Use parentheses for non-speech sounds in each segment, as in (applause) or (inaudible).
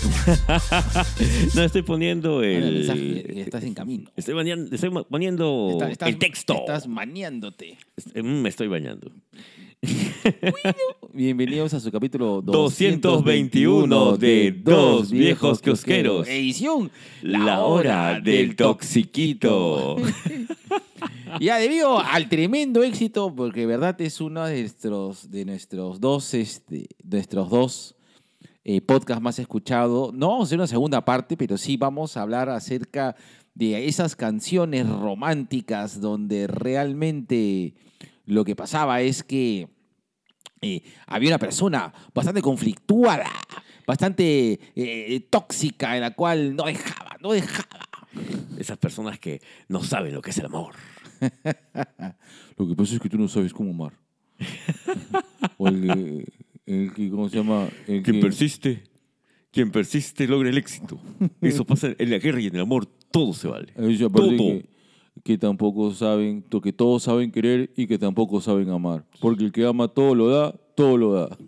(laughs) No, estoy poniendo el mensaje estás en camino. Estoy, bañando- estoy poniendo Está- estás- el texto. Estás maniándote. Mm, Me estoy bañando. (laughs) Bienvenidos a su capítulo 221 de Dos Viejos Kiosqueros. Edición La hora del toxiquito. (laughs) Ya debido al tremendo éxito, porque de verdad es uno de nuestros, de nuestros dos, este, de nuestros dos eh, podcasts más escuchados. No vamos a hacer una segunda parte, pero sí vamos a hablar acerca de esas canciones románticas donde realmente lo que pasaba es que eh, había una persona bastante conflictuada, bastante eh, tóxica, en la cual no dejaba, no dejaba. Esas personas que no saben lo que es el amor. (laughs) Lo que pasa es que tú no sabes cómo amar. (laughs) o el, el que, ¿cómo se llama? El Quien que- persiste, quien persiste logra el éxito. (laughs) Eso pasa en la guerra y en el amor, todo se vale. Todo. Que, que tampoco saben, que todos saben querer y que tampoco saben amar. Porque el que ama todo lo da, todo lo da. (laughs)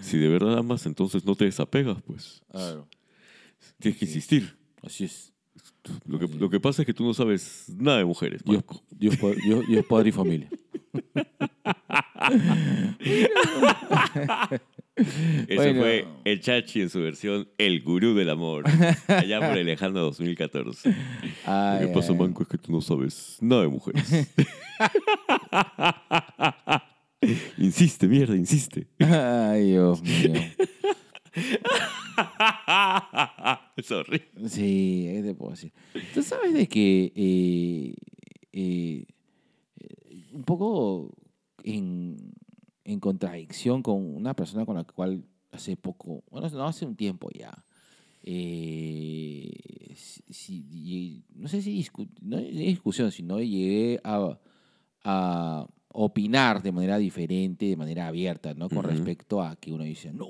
Si de verdad amas, entonces no te desapegas, pues. Claro, Tienes que insistir. así es. Lo que, lo que pasa es que tú no sabes nada de mujeres, Dios, Marco. Dios, pa- Dios- Dios padre y familia. Ese Bueno. fue el Chachi en su versión El Gurú del Amor, allá por el lejano 2014. Ay, lo que pasa, ay. Manco, es que tú no sabes nada de mujeres. (laughs) insiste, mierda, insiste. Ay, Dios mío. (laughs) (laughs) Sí, ¿qué te puedo decir? Tú sabes de que eh, eh, un poco en, en contradicción con una persona con la cual hace poco, bueno, no hace un tiempo ya, eh, si- no sé si discu- no es discusión, sino llegué a, a opinar de manera diferente, de manera abierta, ¿no? Con respecto a que uno dice, no,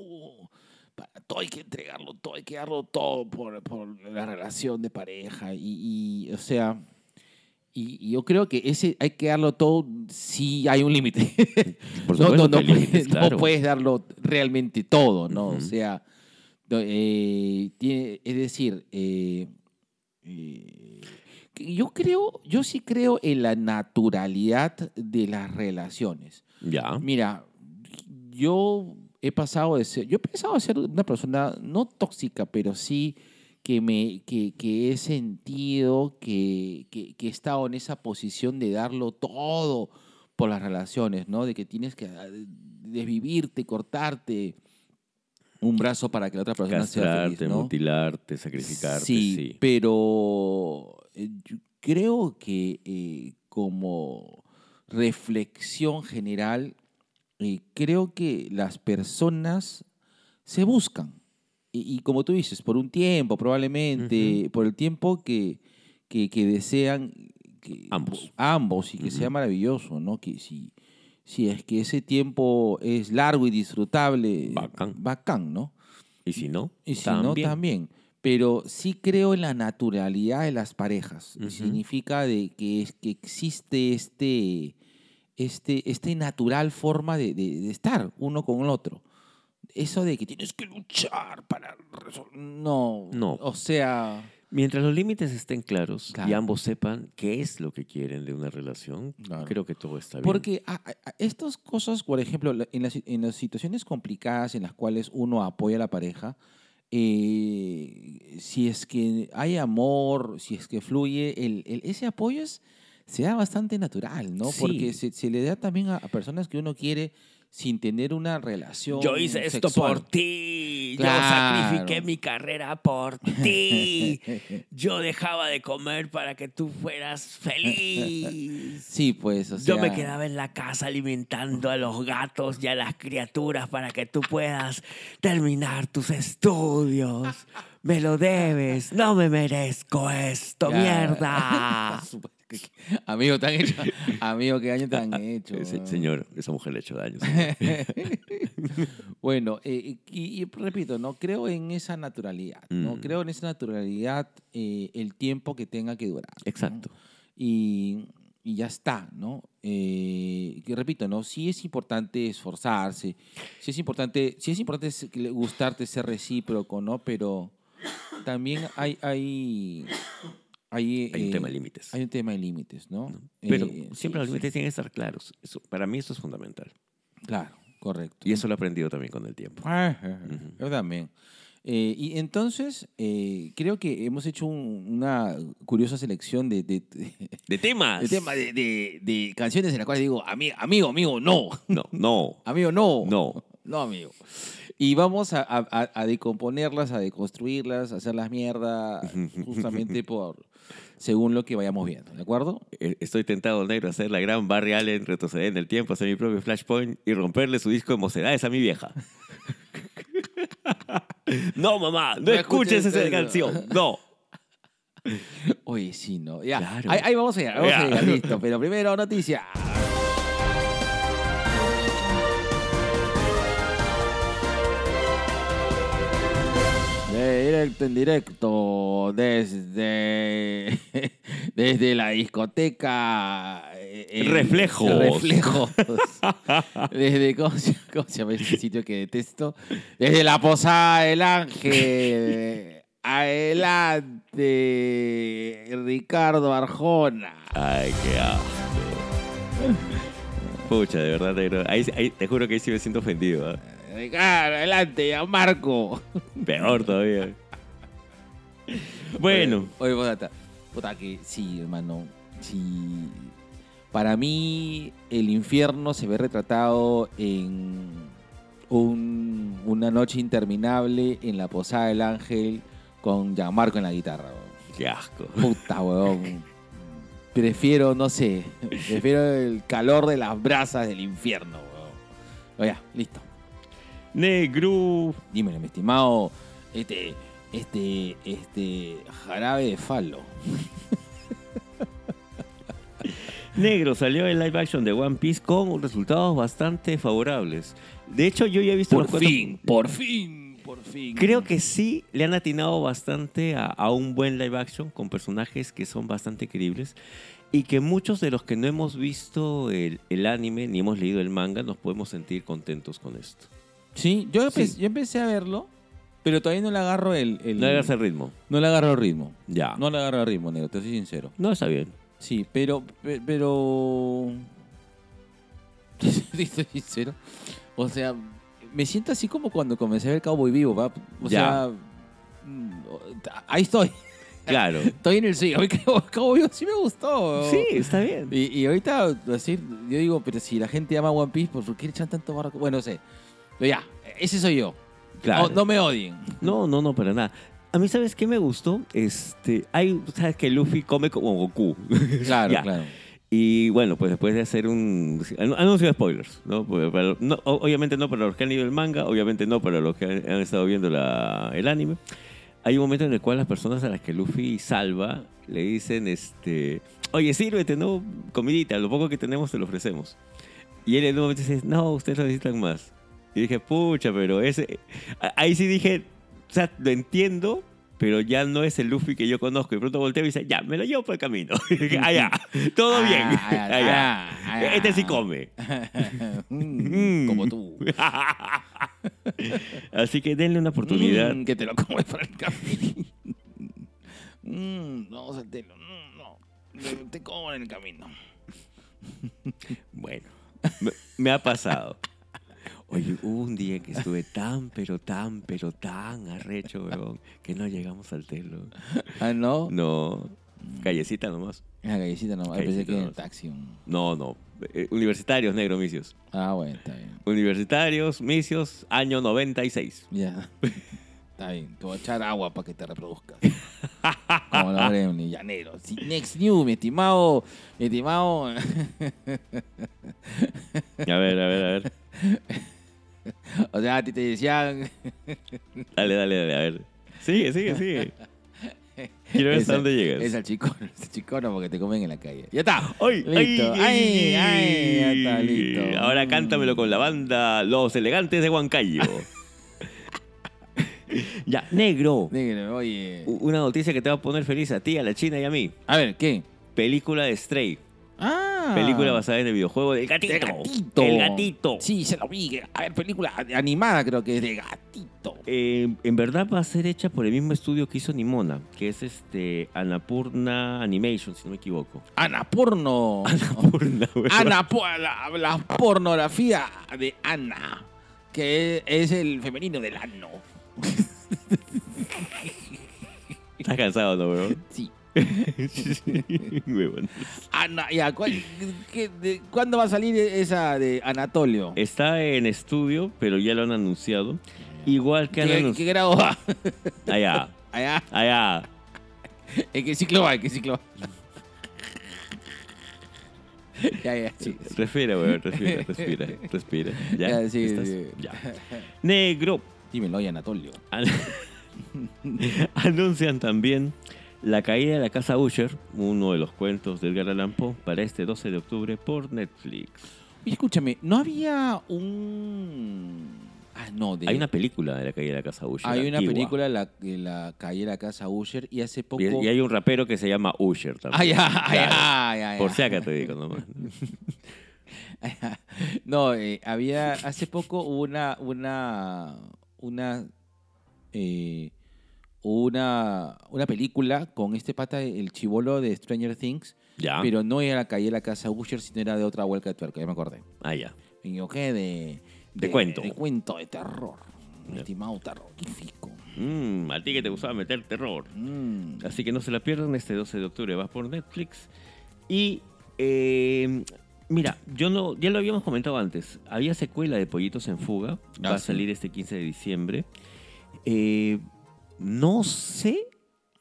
para todo hay que entregarlo todo, hay que darlo todo por, por la relación de pareja. Y, y, o sea, y, y yo creo que ese hay que darlo todo si hay un límite. (laughs) No, no, no, puedes, no puedes darlo realmente todo, ¿no? O sea, eh, tiene- es decir, eh, eh, yo creo, yo sí creo en la naturalidad de las relaciones. Ya. Mira, yo he pasado de ser, yo he pensado ser una persona no tóxica, pero sí que, me, que, que he sentido que, que, que he estado en esa posición de darlo todo por las relaciones, ¿no? De que tienes que ah, desvivirte, cortarte un brazo para que la otra persona sea Castrarte, feliz, ¿no? mutilarte, sacrificarte, Sí, sí. pero eh, yo creo que eh, como reflexión general, creo que las personas se buscan. Y, y como tú dices, por un tiempo probablemente, por el tiempo que, que, que desean que, Ambos. ambos y que sea maravilloso, ¿no? Que si, si es que ese tiempo es largo y disfrutable, Bacán. bacán ¿no? Y si no, Y si no, también. Pero sí creo en la naturalidad de las parejas. Significa de que, es, que existe este, este, este natural forma de, de- de estar uno con el otro. Eso de que tienes que luchar para resolver. No. No. O sea. Mientras los límites estén claros y Claro. ambos sepan qué es lo que quieren de una relación, Claro. creo que todo está bien. Porque a- a- estas cosas, por ejemplo, en las, en las situaciones complicadas en las cuales uno apoya a la pareja, eh, si es que hay amor, si es que fluye, el, el- ese apoyo es, se da bastante natural, ¿no? Sí. Porque se, se le da también a, a personas que uno quiere sin tener una relación Yo hice esto por ti. Claro. Yo sacrifiqué mi carrera por ti. Yo dejaba de comer para que tú fueras feliz. (laughs) Sí, pues, o sea... Yo me quedaba en la casa alimentando a los gatos y a las criaturas para que tú puedas terminar tus estudios. Me lo debes. No me merezco esto, Ya. mierda. (laughs) Amigo, te han hecho. Amigo, ¿qué daño te han (laughs) hecho? Ese- señor, esa mujer le ha hecho daño. (laughs) Bueno, eh, y, y repito, no creo en esa naturalidad. No Mm. creo en esa naturalidad eh, el tiempo que tenga que durar. ¿no? Exacto. Y, y ya está, ¿no? Eh, que repito, ¿no? Sí es importante esforzarse, sí es importante, sí es importante gustarte, ser recíproco, ¿no? Pero también hay, hay, hay, Hay un eh, tema de límites. Hay un tema de límites, ¿no? Pero Eh, siempre sí, los límites tienen que estar claros. Eso, para mí eso es fundamental. Claro, correcto. Y eso lo he aprendido también con el tiempo. Yo también. Eh, y entonces, eh, creo que hemos hecho un- una curiosa selección de, de, de- (laughs) De temas. de de, canciones en las cuales digo, "Ami- amigo, (laughs) amigo, no. No, (laughs) no. Amigo, no. No. No, amigo. Y vamos a, a- a- decomponerlas, a deconstruirlas, a hacerlas mierda, (laughs) justamente por según lo que vayamos viendo, ¿de acuerdo? Eh, Estoy tentado, negro, a hacer la gran Barry Allen, retroceder en el tiempo, hacer mi propio Flashpoint y romperle su disco de mocedades a mi vieja. (laughs) no, mamá, no, No escuches escuches esa canción. No. (laughs) Oye, sí, ¿no? Ya. Claro. Ahí, ahí vamos a llegar, vamos a Ya. llegar, listo. Pero primero, noticia. Directo en directo desde, (laughs) desde la discoteca. eh, eh, Reflejos. Reflejos. (laughs) Desde, ¿cómo se, cómo se llama este sitio que detesto? Desde la Posada del Ángel. Adelante, Ricardo Arjona. Ay, qué asco. Pucha, de verdad, negro. Ahí, ahí- te juro que ahí sí me siento ofendido. ¿ah? Ricardo, adelante, ya Marco. (laughs) Peor todavía. Bueno, Oye, puta que sí, hermano. Sí. Para mí, el infierno se ve retratado en un- una noche interminable en la Posada del Ángel con Gianmarco en la guitarra. weón. qué asco. Puta, weón. Prefiero, no sé, prefiero el calor de las brasas del infierno, weón. Oye, listo. Negro. Dímelo, mi estimado, este, este, este jarabe de falo. Negro salió el live action de One Piece con resultados bastante favorables. De hecho, yo ya he visto Por los cuatro- fin, por fin, por fin. Creo que sí le han atinado bastante a, a un buen live action con personajes que son bastante creíbles y que muchos de los que no hemos visto el, el anime ni hemos leído el manga nos podemos sentir contentos con esto. Sí, yo, empe- Sí. yo empecé a verlo, pero todavía no le agarro el... el- No hagas el ritmo. no le agarro el ritmo. Ya. No le agarro el ritmo, negro, te soy sincero. No está bien. Sí, pero... pe- Pero... (laughs) Te soy sincero. O sea, me siento así como cuando comencé a ver Cowboy Vivo, ¿va? O Ya. sea... mm, Ahí estoy. Claro. (laughs) Estoy en el sí. A mí Cowboy Vivo sí me gustó. sí, está bien. Y, y ahorita, así, yo digo, pero si la gente ama One Piece, ¿por qué le echan tanto barro? Bueno, no sé. Ya, ese soy yo. Claro. No, no me odien. No, no, no, para nada. A mí, ¿sabes qué me gustó? Este, hay, sabes que Luffy come como Goku. (laughs) Claro, claro. Y bueno, pues después de hacer un anu- anuncio de spoilers, ¿no? Pues, para- no, obviamente no para los que han leído el manga, obviamente no para los que han, han estado viendo la- el anime. Hay un momento en el cual las personas a las que Luffy salva le dicen, este, oye, sírvete, ¿no? Comidita, lo poco que tenemos te lo ofrecemos. Y él en un momento dice, no, ustedes necesitan más. Y dije, pucha, pero ese... Ahí sí dije, o sea, lo entiendo, pero ya no es el Luffy que yo conozco. Y pronto volteo y dice, ya, me lo llevo por el camino. (laughs) Dije, ah, (laughs) todo bien. (laughs) Ah, ah, Ah, ya. ah, ah. Este sí come. Mm, como tú. Así que denle una oportunidad. Mm, que te lo comes para el camino. Mm, no, Santelo. mm, no. Te- Te como en el camino. Bueno, me, me ha pasado. Oye, hubo un día que estuve tan, pero tan, pero tan arrecho, weón, que no llegamos al telo. Ah, no. No, callecita nomás. La gallecita no. Ay, pensé que en el nomás. taxi. mm. No, no. eh, universitarios, negro, misios. Ah, bueno, está bien. Universitarios, misios, año 96. Ya. Está bien. Te voy a echar agua para que te reproduzcas. Como la Gremlin, llanero. Next new, mi estimado. Mi estimado. A ver, a ver, a ver. (laughs) o sea, a ti te decían. (laughs) Dale, dale, dale, a ver. Sigue, sigue, sigue. (laughs) Quiero ver hasta dónde llegas. Es al chico, es chico no porque te comen en la calle. Ya está. ¡Ay! Listo. Ay, ay, ya está ay. listo. Ahora cántamelo con la banda Los Elegantes de Huancayo. ya, negro. Dígame, oye. Una noticia que te va a poner feliz a ti, a la China y a mí. A ver, ¿qué? Película de Stray. Ah. Película basada en el videojuego del gatito. De gatito. El gatito. Sí, se lo vi. A ver, película animada creo que es de gatito. Eh, en verdad va a ser hecha por el mismo estudio que hizo Nimona, que es este Annapurna Animation, si no me equivoco. Ana porno. Annapurna, güey. Ana, po- la, la pornografía de Ana. Que es el femenino del ano. (laughs) Estás cansado, ¿no, bro? Sí. Ana, ya, ¿cuál- qué- de- ¿cuándo va a salir esa de Anatolio? Está en estudio, pero ya lo han anunciado. Igual que han ¿Qué, anunciado. qué grado va? Allá, Allá. allá. ¿En qué ciclo va? ¿En qué ciclo va? ya, ya, sí. sí. Respira, weón, respira, respira, respira. ¿Ya? Ya, sí, ¿Estás? Ya. Negro. Dímelo, oye, Anatolio. An- (laughs) Anuncian también La caída de la casa Usher, uno de los cuentos del Edgar Allan Poe, para este 12 de octubre por Netflix. Oye, escúchame, ¿no había un... Ah, no, de... Hay una película de la caída de la casa Usher. Hay una antigua. película de la, de la calle de la casa Usher y hace poco... Y, y hay un rapero que se llama Usher también. Claro. ya, ya, ya. Por si acá te digo nomás. (laughs) No, eh, había hace poco hubo una una una eh, una una película con este pata el chivolo de Stranger Things, Ya. pero no era la calle de la casa Usher, sino era de otra vuelta de tuerca, ya me acordé. Ah, ya. Y yo qué de, De cuento. de cuento de terror, estimado terrorífico. Mm, a ti que te gustaba meter terror. Mm. Así que no se la pierdan este 12 de octubre. Va por Netflix. Y eh, mira, yo no, ya lo habíamos comentado antes. Había secuela de Pollitos en Fuga. Va Ah, a sí. salir este 15 de diciembre. Eh, no sé.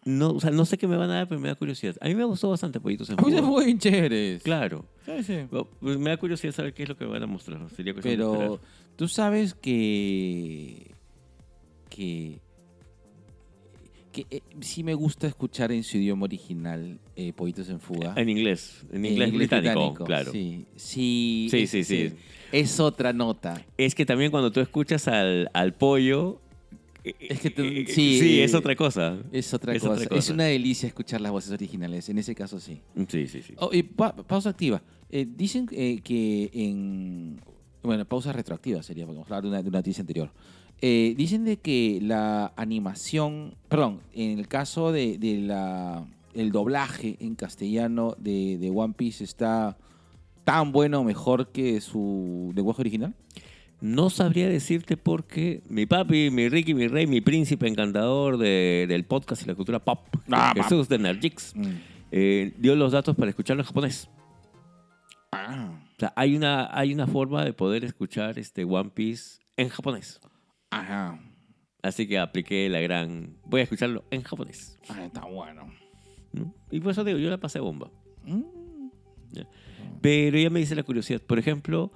No, o sea, no sé qué me van a dar, pero me da curiosidad. A mí me gustó bastante Pollitos en Pues es Fuga. muy chéveres. Claro. Sí, sí. Pues me da curiosidad saber qué es lo que me van a mostrar. Sería Pero tú sabes que. que. que eh, sí me gusta escuchar en su idioma original eh, Pollitos en Fuga. En inglés. En En inglés, británico, claro. Sí, sí. Sí, es- sí, sí. Es, es otra nota. Es que también cuando tú escuchas al, al pollo. Es que tú- eh, sí, sí, eh, es otra cosa. Es otra, Es cosa. otra Es cosa. una delicia escuchar las voces originales. En ese caso, sí. Sí, sí, sí. Oh, y pa- pausa activa. Eh, dicen eh, que en. Bueno, pausa retroactiva sería, porque vamos a hablar de una, de una noticia anterior. Eh, dicen de que la animación. Perdón, en el caso de, de la, el doblaje en castellano de, de One Piece está tan bueno o mejor que su lenguaje original. No sabría decirte porque mi papi, mi Ricky, mi rey, mi príncipe encantador de- del podcast y la cultura pop, Ah, Jesús de Nergix, eh, dio los datos para escucharlo en japonés. Ah, O sea, hay una, hay una forma de poder escuchar este One Piece en japonés. ajá. Así que apliqué la gran... Voy a escucharlo en japonés. Ah, está bueno. ¿no? Y por eso digo, yo la pasé bomba. Mm. Pero ya me dice la curiosidad. Por ejemplo,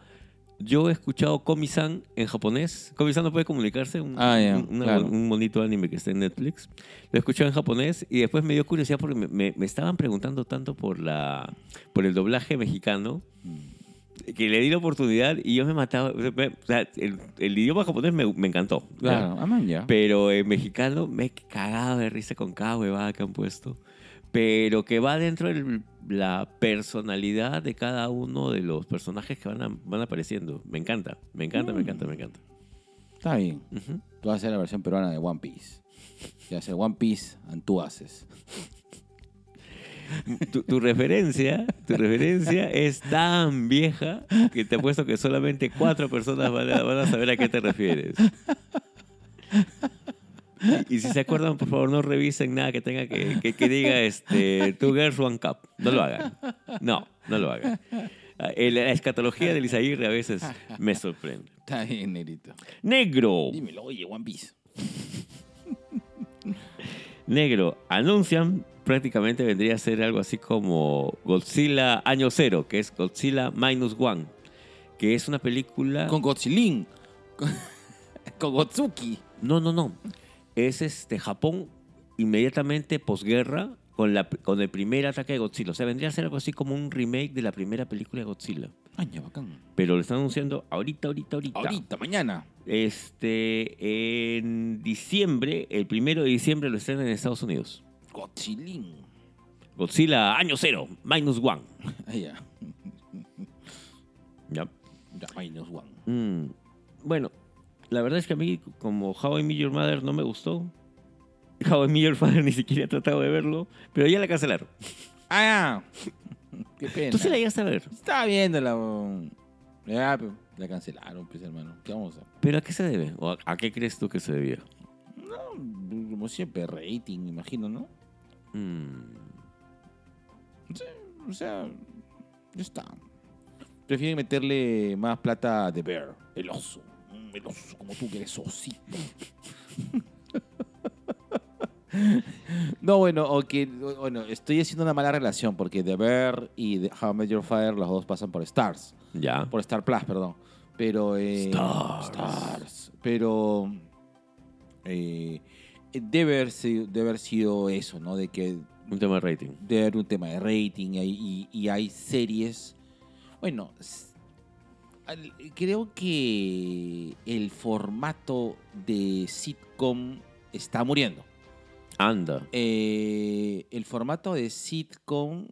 yo he escuchado Komi-san en japonés. Komi-san no puede comunicarse, un, Ah, ya, un- una- claro. un bonito anime que está en Netflix. Lo he escuchado en japonés y después me dio curiosidad porque me, me- me estaban preguntando tanto por, la, por el doblaje mexicano que le di la oportunidad y yo me mataba. O sea, me- o sea, el, el idioma japonés me, me encantó. Claro, ah, man, ya. Pero en mexicano me he cagado de risa con cada huevada que han puesto. Pero que va dentro de la personalidad de cada uno de los personajes que van, a- van apareciendo. Me encanta, me encanta, me encanta, me encanta. Está bien. Tú vas a hacer la versión peruana de One Piece. Y va a ser One Piece and tú haces. tu, tu referencia, tu referencia es tan vieja que te apuesto que solamente cuatro personas van a, van a saber a qué te refieres. Y, y si se acuerdan, por favor, no revisen nada que tenga que, que, que diga este, Two Girls One Cup. No lo hagan. No, no lo hagan. El- La escatología del Isaguirre a veces me sorprende. Está bien, negrito. Negro. Dímelo, oye, One Piece. Negro. Anuncian prácticamente vendría a ser algo así como Godzilla Año Cero, que es Godzilla Minus One, que es una película... Con Godzillin. Con, con Gotsuki. No, no, no. Es este Japón inmediatamente posguerra con, la, con el primer ataque de Godzilla. O sea, vendría a ser algo así como un remake de la primera película de Godzilla. Ay, ya, bacán. Pero lo están anunciando ahorita, ahorita, ahorita. Ahorita, mañana. Este, en diciembre, el primero de diciembre lo estrenan en Estados Unidos. Godzillín. Godzilla año cero, minus one. (laughs) Ya. Ya, minus one. Mm, Bueno, la verdad es que a mí, como How I Met Your Mother no me gustó. How I Met Your Father (laughs) ni siquiera he tratado de verlo, pero ya la cancelaron. Ah. Qué pena. ¿Tú sí la llegaste a ver? Estaba viéndola. Ya, pero la cancelaron, pues, hermano. ¿Qué vamos a hacer? ¿Pero a qué se debe? ¿O a, a qué crees tú que se debía? No, como siempre, rating, me imagino, ¿no? Mm, O sea, ya está. Prefieren meterle más plata de Bear, el oso. Como tú que eres osito. (laughs) No, bueno, o que, bueno, estoy haciendo una mala relación porque The Bear y The How I Met Your Father los dos pasan por Stars. ya. Por Star Plus, perdón. Pero. eh, Stars. Stars. Pero. eh, debe, haber sido, debe haber sido eso, ¿no? De que Un tema de rating. debe haber un tema de rating y, hay- y- y hay series. Bueno, creo que el formato de sitcom está muriendo. Anda. Eh, el formato de sitcom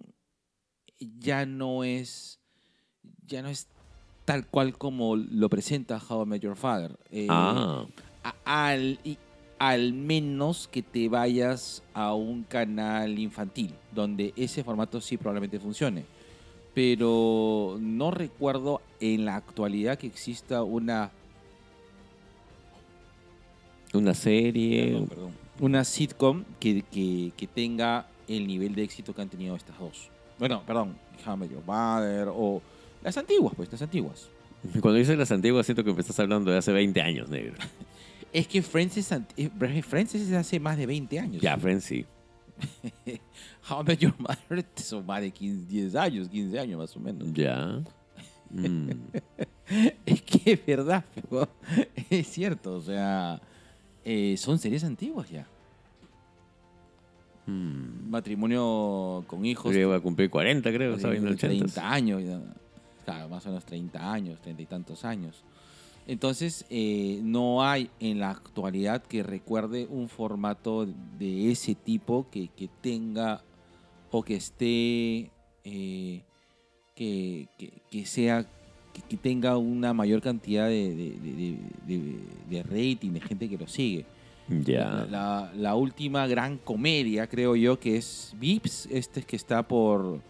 ya no es ya no es tal cual como lo presenta How I Met Your Father. Eh, ah, al menos que te vayas a un canal infantil, donde ese formato sí probablemente funcione. Pero no recuerdo en la actualidad que exista una, una serie. perdón, perdón, una sitcom que, que- que tenga el nivel de éxito que han tenido estas dos. Bueno, perdón, Met Your Mother o las antiguas, pues, las antiguas. Cuando dices las antiguas, siento que me estás hablando de hace 20 años, negro. (laughs) Es que Friends es, eh, Friends es hace más de 20 años. Ya, Friends sí. (laughs) How I Met Your Mother (laughs) son más de 15, 10 años, 15 años más o menos. Ya. Mm. (laughs) Es que es verdad, pero es cierto, o sea, eh, son series antiguas ya. Mm. Matrimonio con hijos. Yo iba a cumplir 40, creo, 80. 30 años, claro, más o menos 30 años, 30 y tantos años. Entonces, eh, no hay en la actualidad que recuerde un formato de ese tipo que, que tenga o que esté, eh, que, que- que sea, que, tenga una mayor cantidad de, de- de- de- de rating, de gente que lo sigue. Ya. La, la- la última gran comedia, creo yo, que es Vips, este que está por,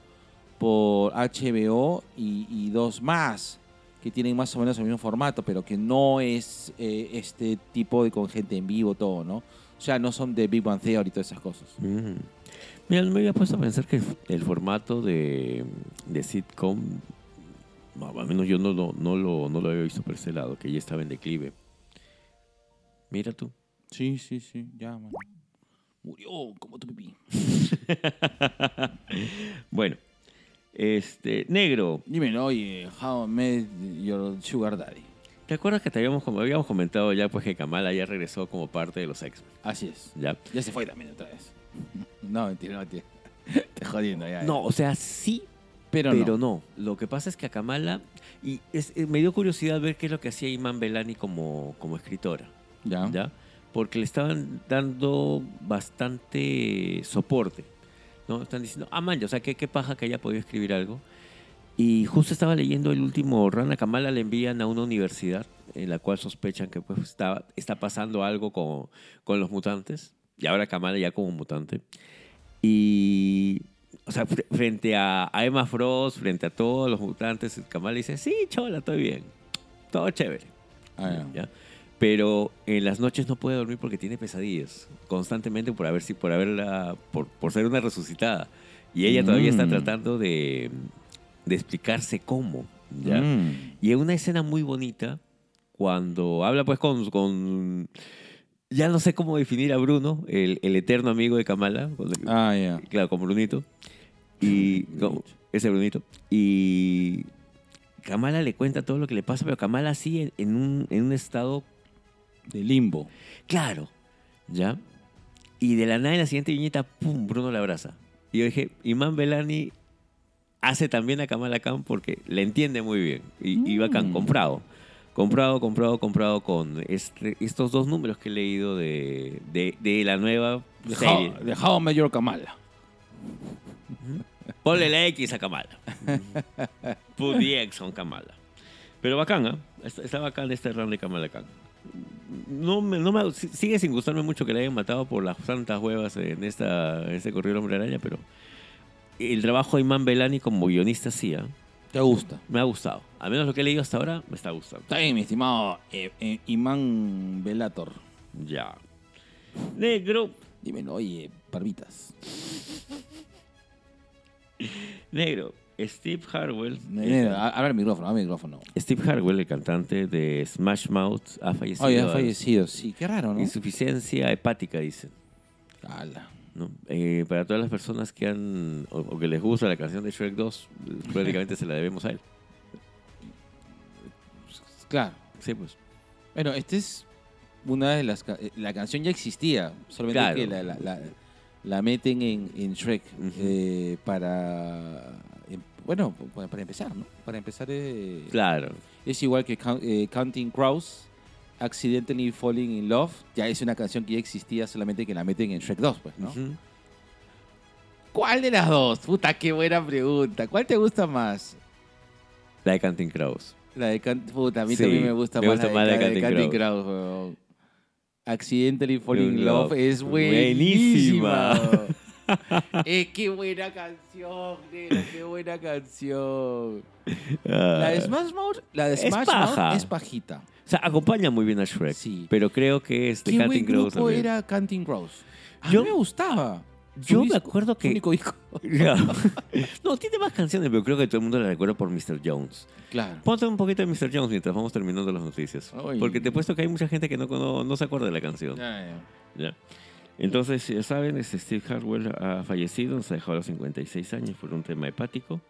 por HBO y, y dos más que tienen más o menos el mismo formato, pero que no es eh, este tipo de con gente en vivo, todo, ¿no? O sea, no son de Big Bang Theory y todas esas cosas. Mm. Mira, no me había puesto a pensar que el formato de, de sitcom, no, al menos yo no, lo- no, lo, no lo había visto por ese lado, que ya estaba en declive. Mira tú. Sí, sí, sí, ya, man. Murió como tu pipí. (laughs) Bueno, este, negro, Dime, ¿no? Oye, How I Met Your Sugar Daddy. ¿te acuerdas que te habíamos, comentado ya, pues que Kamala ya regresó como parte de los X-Men? Así es. ¿Ya? Ya se fue también otra vez. (laughs) No, mentira, no, mentira. (laughs) Te jodiendo ya. No, o sea, sí, pero, pero no. no. Lo que pasa es que a Kamala, y es- eh, me dio curiosidad ver qué es lo que hacía Iman Belani como, como escritora. Ya. ¿ya? Porque le estaban dando bastante soporte, ¿no? Están diciendo, ah, man, o sea, ¿qué, qué paja que haya podido escribir algo. Y justo estaba leyendo el último Rana Kamala le envían a una universidad en la cual sospechan que pues está, está pasando algo con, con los mutantes. Y ahora Kamala ya como mutante. Y, o sea, fr- frente a, a Emma Frost, frente a todos los mutantes, Kamala dice, sí, chola, estoy bien. Todo chévere. Ah, ya. ¿ya? Pero en las noches no puede dormir porque tiene pesadillas constantemente por haber si por haberla por, por ser una resucitada y ella todavía está Mm. tratando de, de explicarse cómo ¿ya? Mm. y en una escena muy bonita cuando habla pues con, con ya no sé cómo definir a Bruno el, el eterno amigo de Kamala con- Ah, ya. claro con Brunito y como- ese Brunito y Kamala le cuenta todo lo que le pasa pero Kamala sí en un, en un estado De limbo. Claro, ¿Ya? Y de la nada en la siguiente viñeta, ¡pum! Bruno la abraza. Y yo dije, Imán Belani hace también a Kamala Khan porque le entiende muy bien. Y, y bacán, Mm. comprado. Comprado, comprado, comprado con este- estos dos números que he leído de, de, de la nueva De serie. How, de Your Kamala. Ponle la X a Kamala. Put the X on Kamala. Pero bacán, ¿ah? Está, está bacán este run de Kamala Khan. No me, no me- si- sigue sin gustarme mucho que le hayan matado por las santas huevas en esta, en este corrido Hombre Araña, pero el trabajo de Iman Belani como guionista sí, ¿ah? ¿Te gusta? me ha gustado. Al menos lo que he leído hasta ahora me está gustando. Está bien, mi estimado eh, eh, Imán Velator. Ya. Negro, Dímelo, oye, parvitas. negro. Steve Harwell. Habla el micrófono, habla el micrófono. Steve Harwell, el cantante de Smash Mouth, ha fallecido. Oye, ha fallecido, sí. Qué raro, ¿no? Insuficiencia hepática, dicen. Ala. ¿no? Eh, para todas las personas que han o, o que les gusta la canción de Shrek 2, prácticamente se la debemos a él. (laughs) Claro. Sí, pues. Bueno, esta es una de las... eh, La canción ya existía, solamente Claro. que la, la- la- la meten en, en Shrek eh, para... Bueno, pa- para empezar, ¿no? Para empezar eh, Claro. es igual que eh, Counting Crows, Accidentally Falling in Love, ya es una canción que ya existía, solamente que la meten en Shrek 2, pues, ¿no? ¿Cuál de las dos? Puta, qué buena pregunta. ¿Cuál te gusta más? La de Canting Crows. La de Cant Puta, a mí Sí, también me gusta me más gusta la más la de Ca- de Counting Counting Crows. Accidentally Falling in In Love Love. es Buenísima. buenísima. (laughs) eh, qué buena canción, qué buena canción. La de Ah. Smash Mouth, la de Es Smash paja. Mouth es pajita. O sea, acompaña muy bien a Shrek. Sí. Pero creo que es de Qué buen Crows grupo también. era Counting Crows. A Yo- mí me gustaba. Su yo me disco, acuerdo su que- único. Ya. (laughs) no, tiene más canciones, pero creo que todo el mundo la recuerda por Mr. Jones. Claro. Ponte un poquito de Mr. Jones mientras vamos terminando las noticias. Ay. Porque te he puesto que hay mucha gente que no, no, no se acuerda de la canción. Ya. Entonces, ya saben, este Steve Harwell ha fallecido, nos ha dejado a los 56 años por un tema hepático.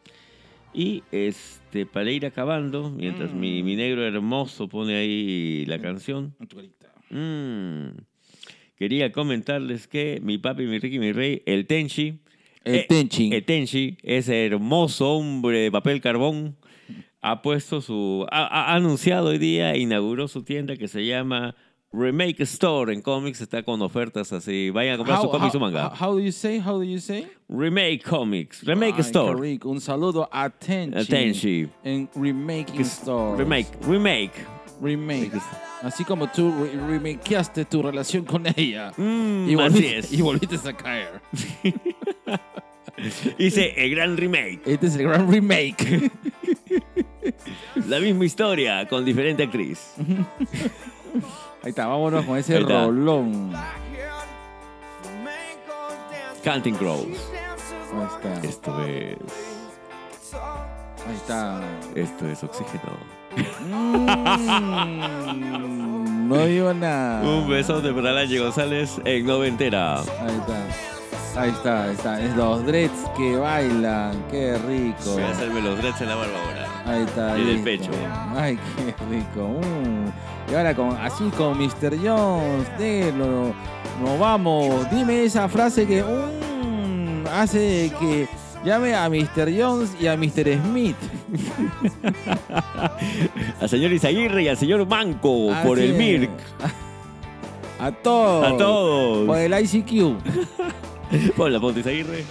Y este, para ir acabando, mientras Mm. mi, mi negro hermoso pone ahí la canción, mm, quería comentarles que mi papi, mi Ricky, mi rey, el Tenchi, El eh, Tenchin. el Tenchi, ese hermoso hombre de papel carbón, ha puesto su. Ha, ha anunciado hoy día, inauguró su tienda que se llama Remake Store en cómics. Está con ofertas así. Vayan a comprar su cómic su manga. How, how do you say? How do you say? Remake Comics. Remake Ay, Store. rico. Un saludo a Tenchi. A Tenchi. En Remaking Store. Remake. Remake. Remake. Así como tú re- remakeaste tu relación con ella. Mm, y, así es. (laughs) y volviste a caer. (laughs) Dice el gran remake. Este es el gran remake. (laughs) La misma historia con diferente actriz. Ahí está, vámonos con ese Ahí está. rolón. Canting Crows. Ahí está. Esto es. Ahí está. Esto es oxígeno. Mm, no digo nada. (laughs) Un besote para Lange González en noventera. Ahí está. Ahí está, ahí está. Es los dreads que bailan. Qué rico. Voy a hacerme los dreads en la barba ahora. Ahí está. Y en el listo. pecho. Ay, qué rico. Mm. Y ahora con, así con Mr. Jones, negro, nos vamos. Dime esa frase que mm, hace que llame a Mr. Jones y a Mr. Smith. (laughs) Al señor Izaguirre y al señor Manco por el. MIRC. A todos. A todos. Por el ICQ. (laughs) Hola, Ponte Izaguirre.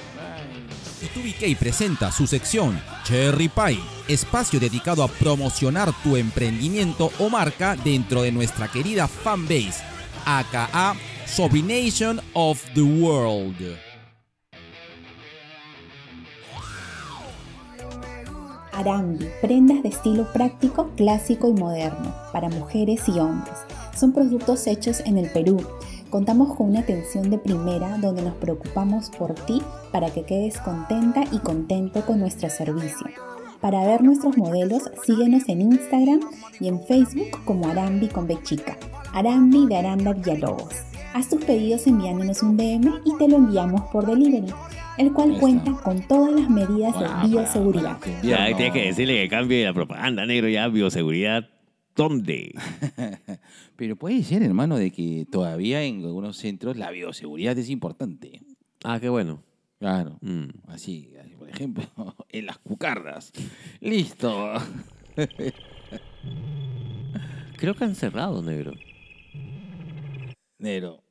B2BK presenta su sección Cherry Pie, espacio dedicado a promocionar tu emprendimiento o marca dentro de nuestra querida fanbase, aka Sobrination of the World. Arambi, prendas de estilo práctico, clásico y moderno, para mujeres y hombres. Son productos hechos en el Perú. Contamos con una atención de primera donde nos preocupamos por ti para que quedes contenta y contento con nuestro servicio. Para ver nuestros modelos, síguenos en Instagram y en Facebook como Arambi con B chica. Arambi de Aranda Villalobos. Haz tus pedidos enviándonos un DM y te lo enviamos por delivery, el cual cuenta con todas las medidas de bioseguridad. Ya, tienes que decirle que cambie la propaganda, negro, ya, bioseguridad. ¿Dónde? (laughs) Pero puede ser, hermano, de que todavía en algunos centros la bioseguridad es importante. Ah, qué bueno. Claro. Mm. Así, así, por ejemplo, (laughs) en las cucardas. Listo. Creo que han cerrado, negro. Negro,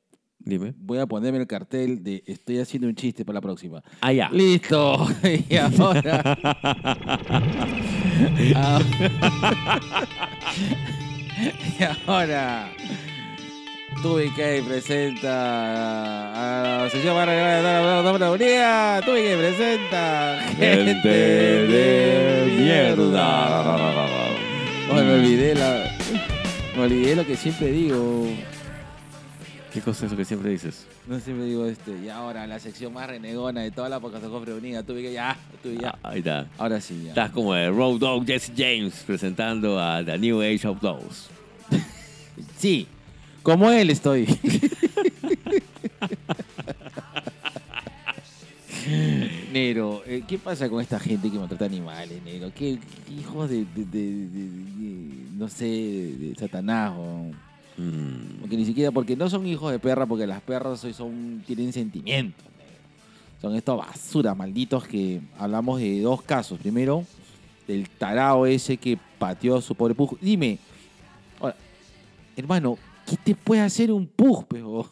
Dime. voy a ponerme el cartel de estoy haciendo un chiste para la próxima. Ah, ya. Listo. (laughs) Y ahora. Ah. (laughs) y ahora. Tuve que presenta a de toda la. Tuve que presenta Gente de mierda. Me olvidé la. Me olvidé lo que siempre digo. ¿Qué cosa es lo que siempre dices? No siempre digo este. Y ahora la sección más renegona de toda la Podcast Cofre Unida. Tuve que ya. Tuve ya. Ah, ahí está. Ahora sí, ya. Estás como el Road Dog Jesse James presentando a The New Age of Those. (laughs) Sí, como él estoy. (laughs) Negro, eh, ¿qué pasa con esta gente que maltrata animales, negro? ¿Qué, qué hijos de, de- de- de- de- no sé, de Satanás? o- Mm. Porque ni siquiera, porque no son hijos de perra, porque las perras hoy son, tienen sentimientos. Son estos basuras malditos que hablamos de dos casos. Primero, del tarao ese que pateó a su pobre pug. Dime, ahora, hermano, ¿qué te puede hacer un pug, pero?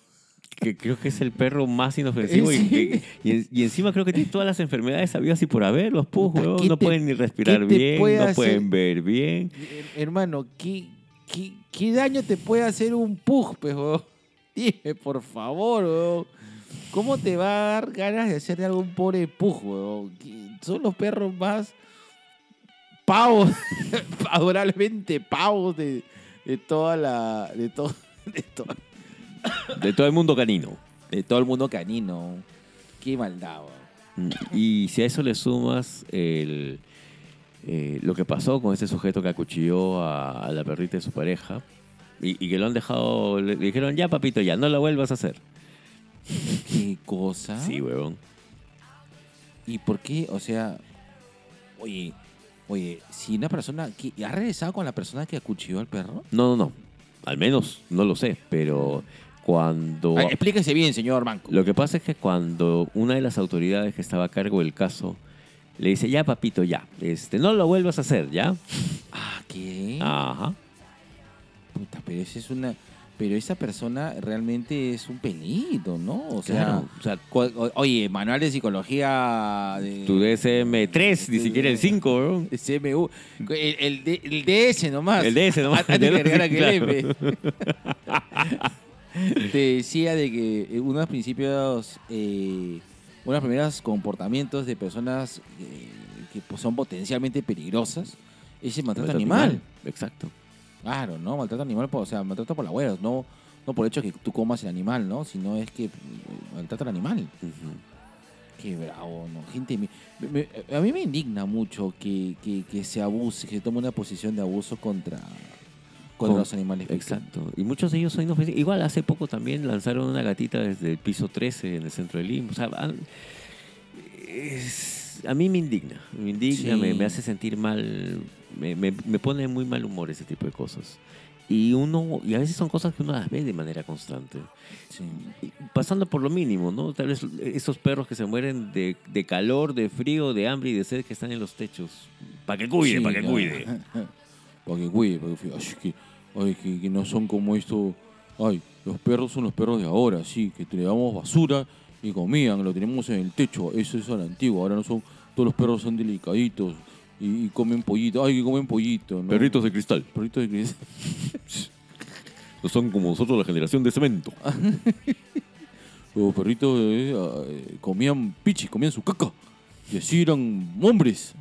Que creo que es el perro más inofensivo (laughs) y, Sí. y en- y encima creo que tiene todas las enfermedades habidas y por haber. Los ¿qué no pueden ni respirar bien, puede no hacer? pueden ver bien. Her- Hermano, ¿qué, qué, qué daño te puede hacer un pug, pero? (laughs) Dime, por favor, weón. ¿Cómo te va a dar ganas de hacerle algo a un pobre pug, weón? Son los perros más pavos, (laughs) adorablemente pavos de, de toda la. de todo. (laughs) De, to- (coughs) De todo el mundo canino. de todo el mundo canino. Qué maldad, weón. Mm, Y si a eso le sumas el, eh, lo que pasó con este sujeto que acuchilló a, a la perrita de su pareja y, y que lo han dejado, le, le dijeron, ya papito, ya, no lo vuelvas a hacer. (laughs) ¿Qué cosa? Sí, huevón. ¿Y por qué? O sea, oye, oye, si una persona que ha regresado con la persona que acuchilló al perro. No, no, no. Al menos no lo sé, pero cuando... Ay, explíquese bien, señor Manco. Lo que pasa es que cuando una de las autoridades que estaba a cargo del caso le dice, ya papito, ya, este, no lo vuelvas a hacer, ¿ya? Ah, ¿qué? Ajá. Puta, pero esa es una. Pero esa persona realmente es un peligro, ¿no? O sea, o oye, manual de psicología de. tu DSM-3, ni siquiera el 5, weón. de CMU. El, el, D- el DS nomás. El DS nomás. Antes de cargar aquel. (laughs) Te decía de que eh, uno de los principios, eh, uno de los primeros comportamientos de personas eh, que pues, son potencialmente peligrosas es el maltrato animal. Exacto. Claro, ¿no? Maltrato animal, por- o sea, maltrato por la hueá, no, no por el hecho de que tú comas el animal, ¿no? Sino es que eh, maltrata al animal. Qué bravo, ¿no? Gente, me- me- a mí me indigna mucho que, que- que se abuse, que se tome una posición de abuso contra, contra Con- los animales. Exacto. Y muchos de ellos son inofensivos. Igual hace poco también lanzaron una gatita desde el piso 13 en el centro de Lima. O sea, han- es- a mí me indigna. Me indigna, Sí. me, me hace sentir mal. Me, me- me pone muy mal humor ese tipo de cosas. Y uno, y a veces son cosas que uno las ve de manera constante. Sí. Pasando por lo mínimo, ¿no? Tal vez esos perros que se mueren de, de calor, de frío, de hambre y de sed que están en los techos. Para que cuide, Sí, para que claro. cuide. (laughs) para que cuide, para que cuide. Ay, que, no son como esto. Ay, los perros son los perros de ahora, sí, que le damos basura y comían, lo tenemos en el techo. Eso es a la antigua. Ahora no son. Todos los perros son delicaditos y, y comen pollito. Ay, que comen pollito, ¿no? Perritos de cristal. Perritos de cristal. No (laughs) son como nosotros la generación de cemento. (laughs) Los perritos eh, eh, comían pichis, comían su caca. Y así eran hombres.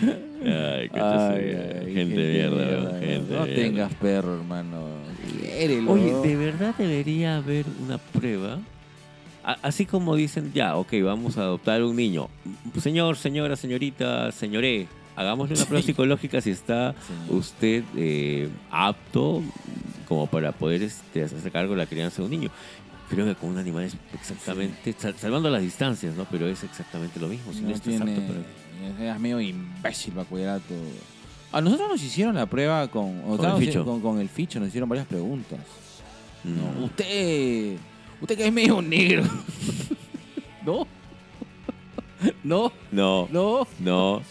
(laughs) Ay, Ay, ay, gente de mierda, mierda, gente No tengas perro, hermano. Oye, de verdad debería haber una prueba. A- Así como dicen, ya, ok, vamos a adoptar un niño. Señor, señora, señorita, señoré, hagámosle una prueba Sí. psicológica si está usted eh, apto como para poder este, hacerse cargo de la crianza de un niño. Creo que con un animal es exactamente, sal- salvando las distancias, ¿no? Pero es exactamente lo mismo. Si no, no estás tiene. apto para... Es medio imbécil para cuidar a tu, A nosotros nos hicieron la prueba con, o Con sea, el nos- ficho. Con, con el ficho, nos hicieron varias preguntas. No, usted, usted que es medio negro. (laughs) (laughs) ¿No? ¿No? No, ¿No? no.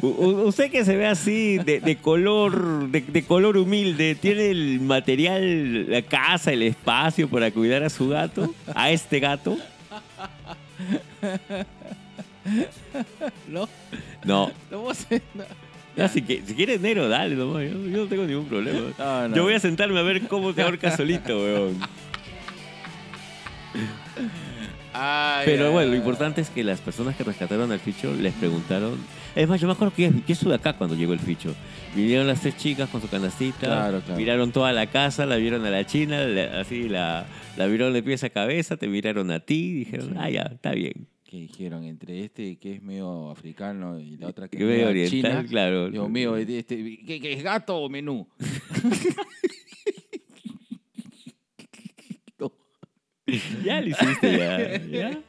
U- usted que se ve así, de, de color de, de color humilde, ¿tiene el material, la casa, el espacio para cuidar a su gato? ¿A este gato? (laughs) ¿No? No. (laughs) No vos- no. Ya, si, que- si quieres negro, dale nomás. Yo, yo no tengo ningún problema. (laughs) No, no. Yo voy a sentarme a ver cómo te ahorca solito, weón. Ay, Pero ay, bueno, lo importante es que las personas que rescataron al ficho les preguntaron. Es más, yo me acuerdo que yo estuve acá cuando llegó el ficho. Vinieron las tres chicas con su canastita, Claro, claro. miraron toda la casa, la vieron a la china, la- así la, la vieron de pies a cabeza, te miraron a ti, dijeron, ah, ya, está bien. Que dijeron entre este que es medio africano y la otra que Que es medio oriental, china. claro. Dios mío, este, ¿qué, qué es gato o menú? (laughs) Ya lo hiciste, ya. ya.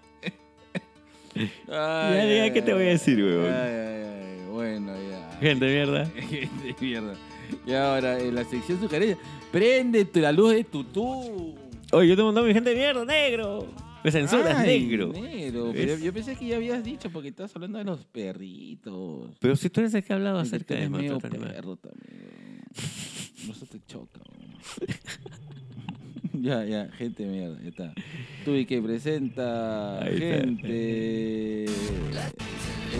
Ay, ya, ¿qué te voy a decir, weón? Ay, ay, ay, bueno, ya. Gente de mierda. (laughs) Gente de mierda. Y ahora, en la sección sugerencia, prende tu- la luz de tutú. Oye, yo te mandé mi gente de mierda, negro. Me censuras, Ay, negro. negro. Pero ¿Ves? yo pensé que ya habías dicho porque estás hablando de los perritos. Pero si tú eres el que ha hablado acerca de medio maltrato animal. perro también. No se te choca. (laughs) ya, ya, gente mierda, ya está. Tuve que presenta Ahí está. gente de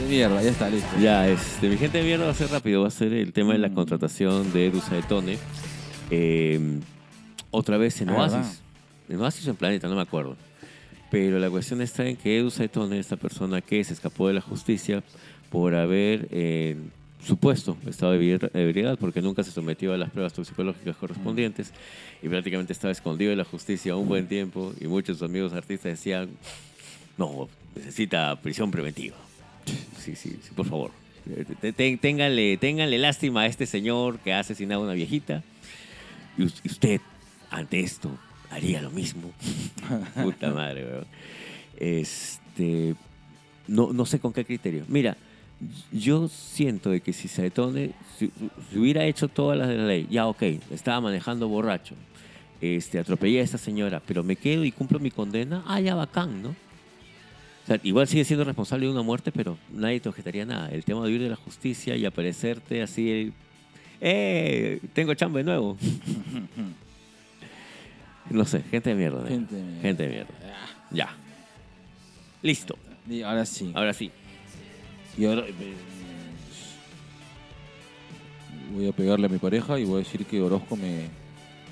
mierda, ya está, listo. Ya, este, mi gente de mierda va a ser rápido. Va a ser el tema de la Mm. contratación de Edu Saetone. Eh, otra vez en Ah, Oasis. ¿verdad? En Oasis o en Planeta, no me acuerdo. Pero la cuestión está en que Edu Saetone, esta persona que se escapó de la justicia por haber eh, supuesto estado de ebriedad- porque nunca se sometió a las pruebas toxicológicas correspondientes y prácticamente estaba escondido de la justicia un buen tiempo y muchos de sus amigos artistas decían, no, necesita prisión preventiva. Sí, sí, sí, por favor. Eh, Ténganle, ténganle lástima a este señor que ha asesinado a una viejita. Y usted, ante esto, haría lo mismo. (laughs) Puta madre, weón. Este. No, no sé con qué criterio. Mira, yo siento de que si Saetone si, si hubiera hecho todas las de la ley, ya ok, estaba manejando borracho, este, atropellé a esta señora, pero me quedo y cumplo mi condena, ah, ya bacán, ¿no? O sea, igual sigue siendo responsable de una muerte, pero nadie te objetaría nada. El tema de huir de la justicia y aparecerte así, ¡eh! Tengo chamba de nuevo. (laughs) No sé, gente de mierda. Gente de mierda. Gente de mierda. Ya. Listo. Y ahora sí. Ahora sí. Y ahora, eh, voy a pegarle a mi pareja y voy a decir que Orozco me,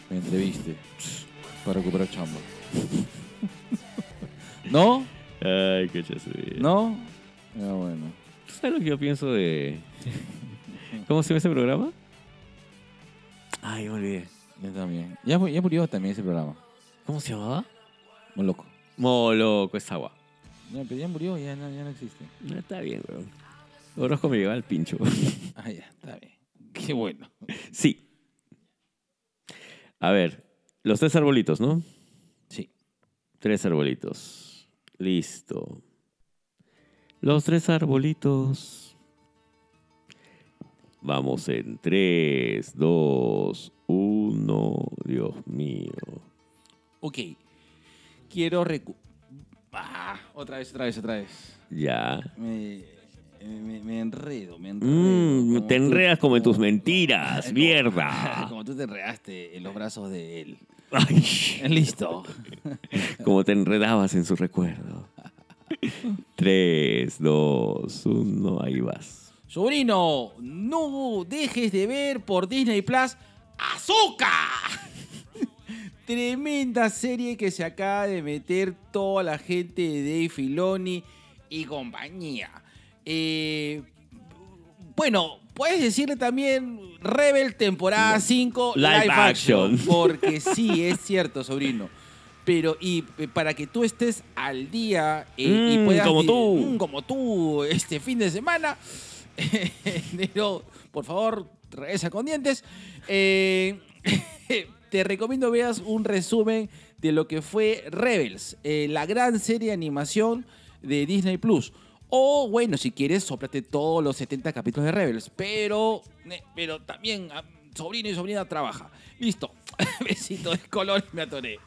me entreviste para recuperar chamba. (laughs) ¿No? Ay, qué chazo. ¿No? Ah, bueno. ¿Tú sabes lo que yo pienso de. (laughs) ¿Cómo se llama ese programa? Ay, me olvidé. Yo también. Ya, mu- ya murió también ese programa. ¿Cómo se llamaba? Muy loco. Moloco, es agua. Ya, pero ya murió, ya no, ya no existe. No, está bien, weón. Orozco me lleva al pincho. (laughs) Ah, ya, está bien. Qué bueno. sí. A ver, los tres arbolitos, ¿no? Sí. Tres arbolitos. Listo. Los tres arbolitos. Vamos en tres, dos, uno. Dios mío. Ok. Quiero recu... Ah, otra vez, otra vez, otra vez. Ya. Me, me, me enredo, me enredo. Mm, te tú- enredas como en tus mentiras, como- (laughs) mierda. (laughs) Como tú te enredaste en los brazos de él. Ay, (laughs) Listo. como te enredabas en su recuerdo. Tres, dos, uno, ahí vas. Sobrino, no dejes de ver por Disney Plus Azúcar. (laughs) Tremenda serie que se acaba de meter toda la gente de Dave Filoni y compañía. Eh, bueno, puedes decirle también Rebel temporada 5 Live action. (laughs) Porque sí, es cierto, sobrino. Pero y eh, para que tú estés al día eh, y Mm, puedas como tú. mm, como tú este fin de semana, (laughs) pero por favor regresa con dientes. Eh, (laughs) te recomiendo veas un resumen de lo que fue Rebels, eh, la gran serie de animación de Disney Plus. O bueno, si quieres, soplate todos los 70 capítulos de Rebels. Pero, eh, pero también ah, sobrino y sobrina trabaja. Listo. (laughs) Besito de color me atoré.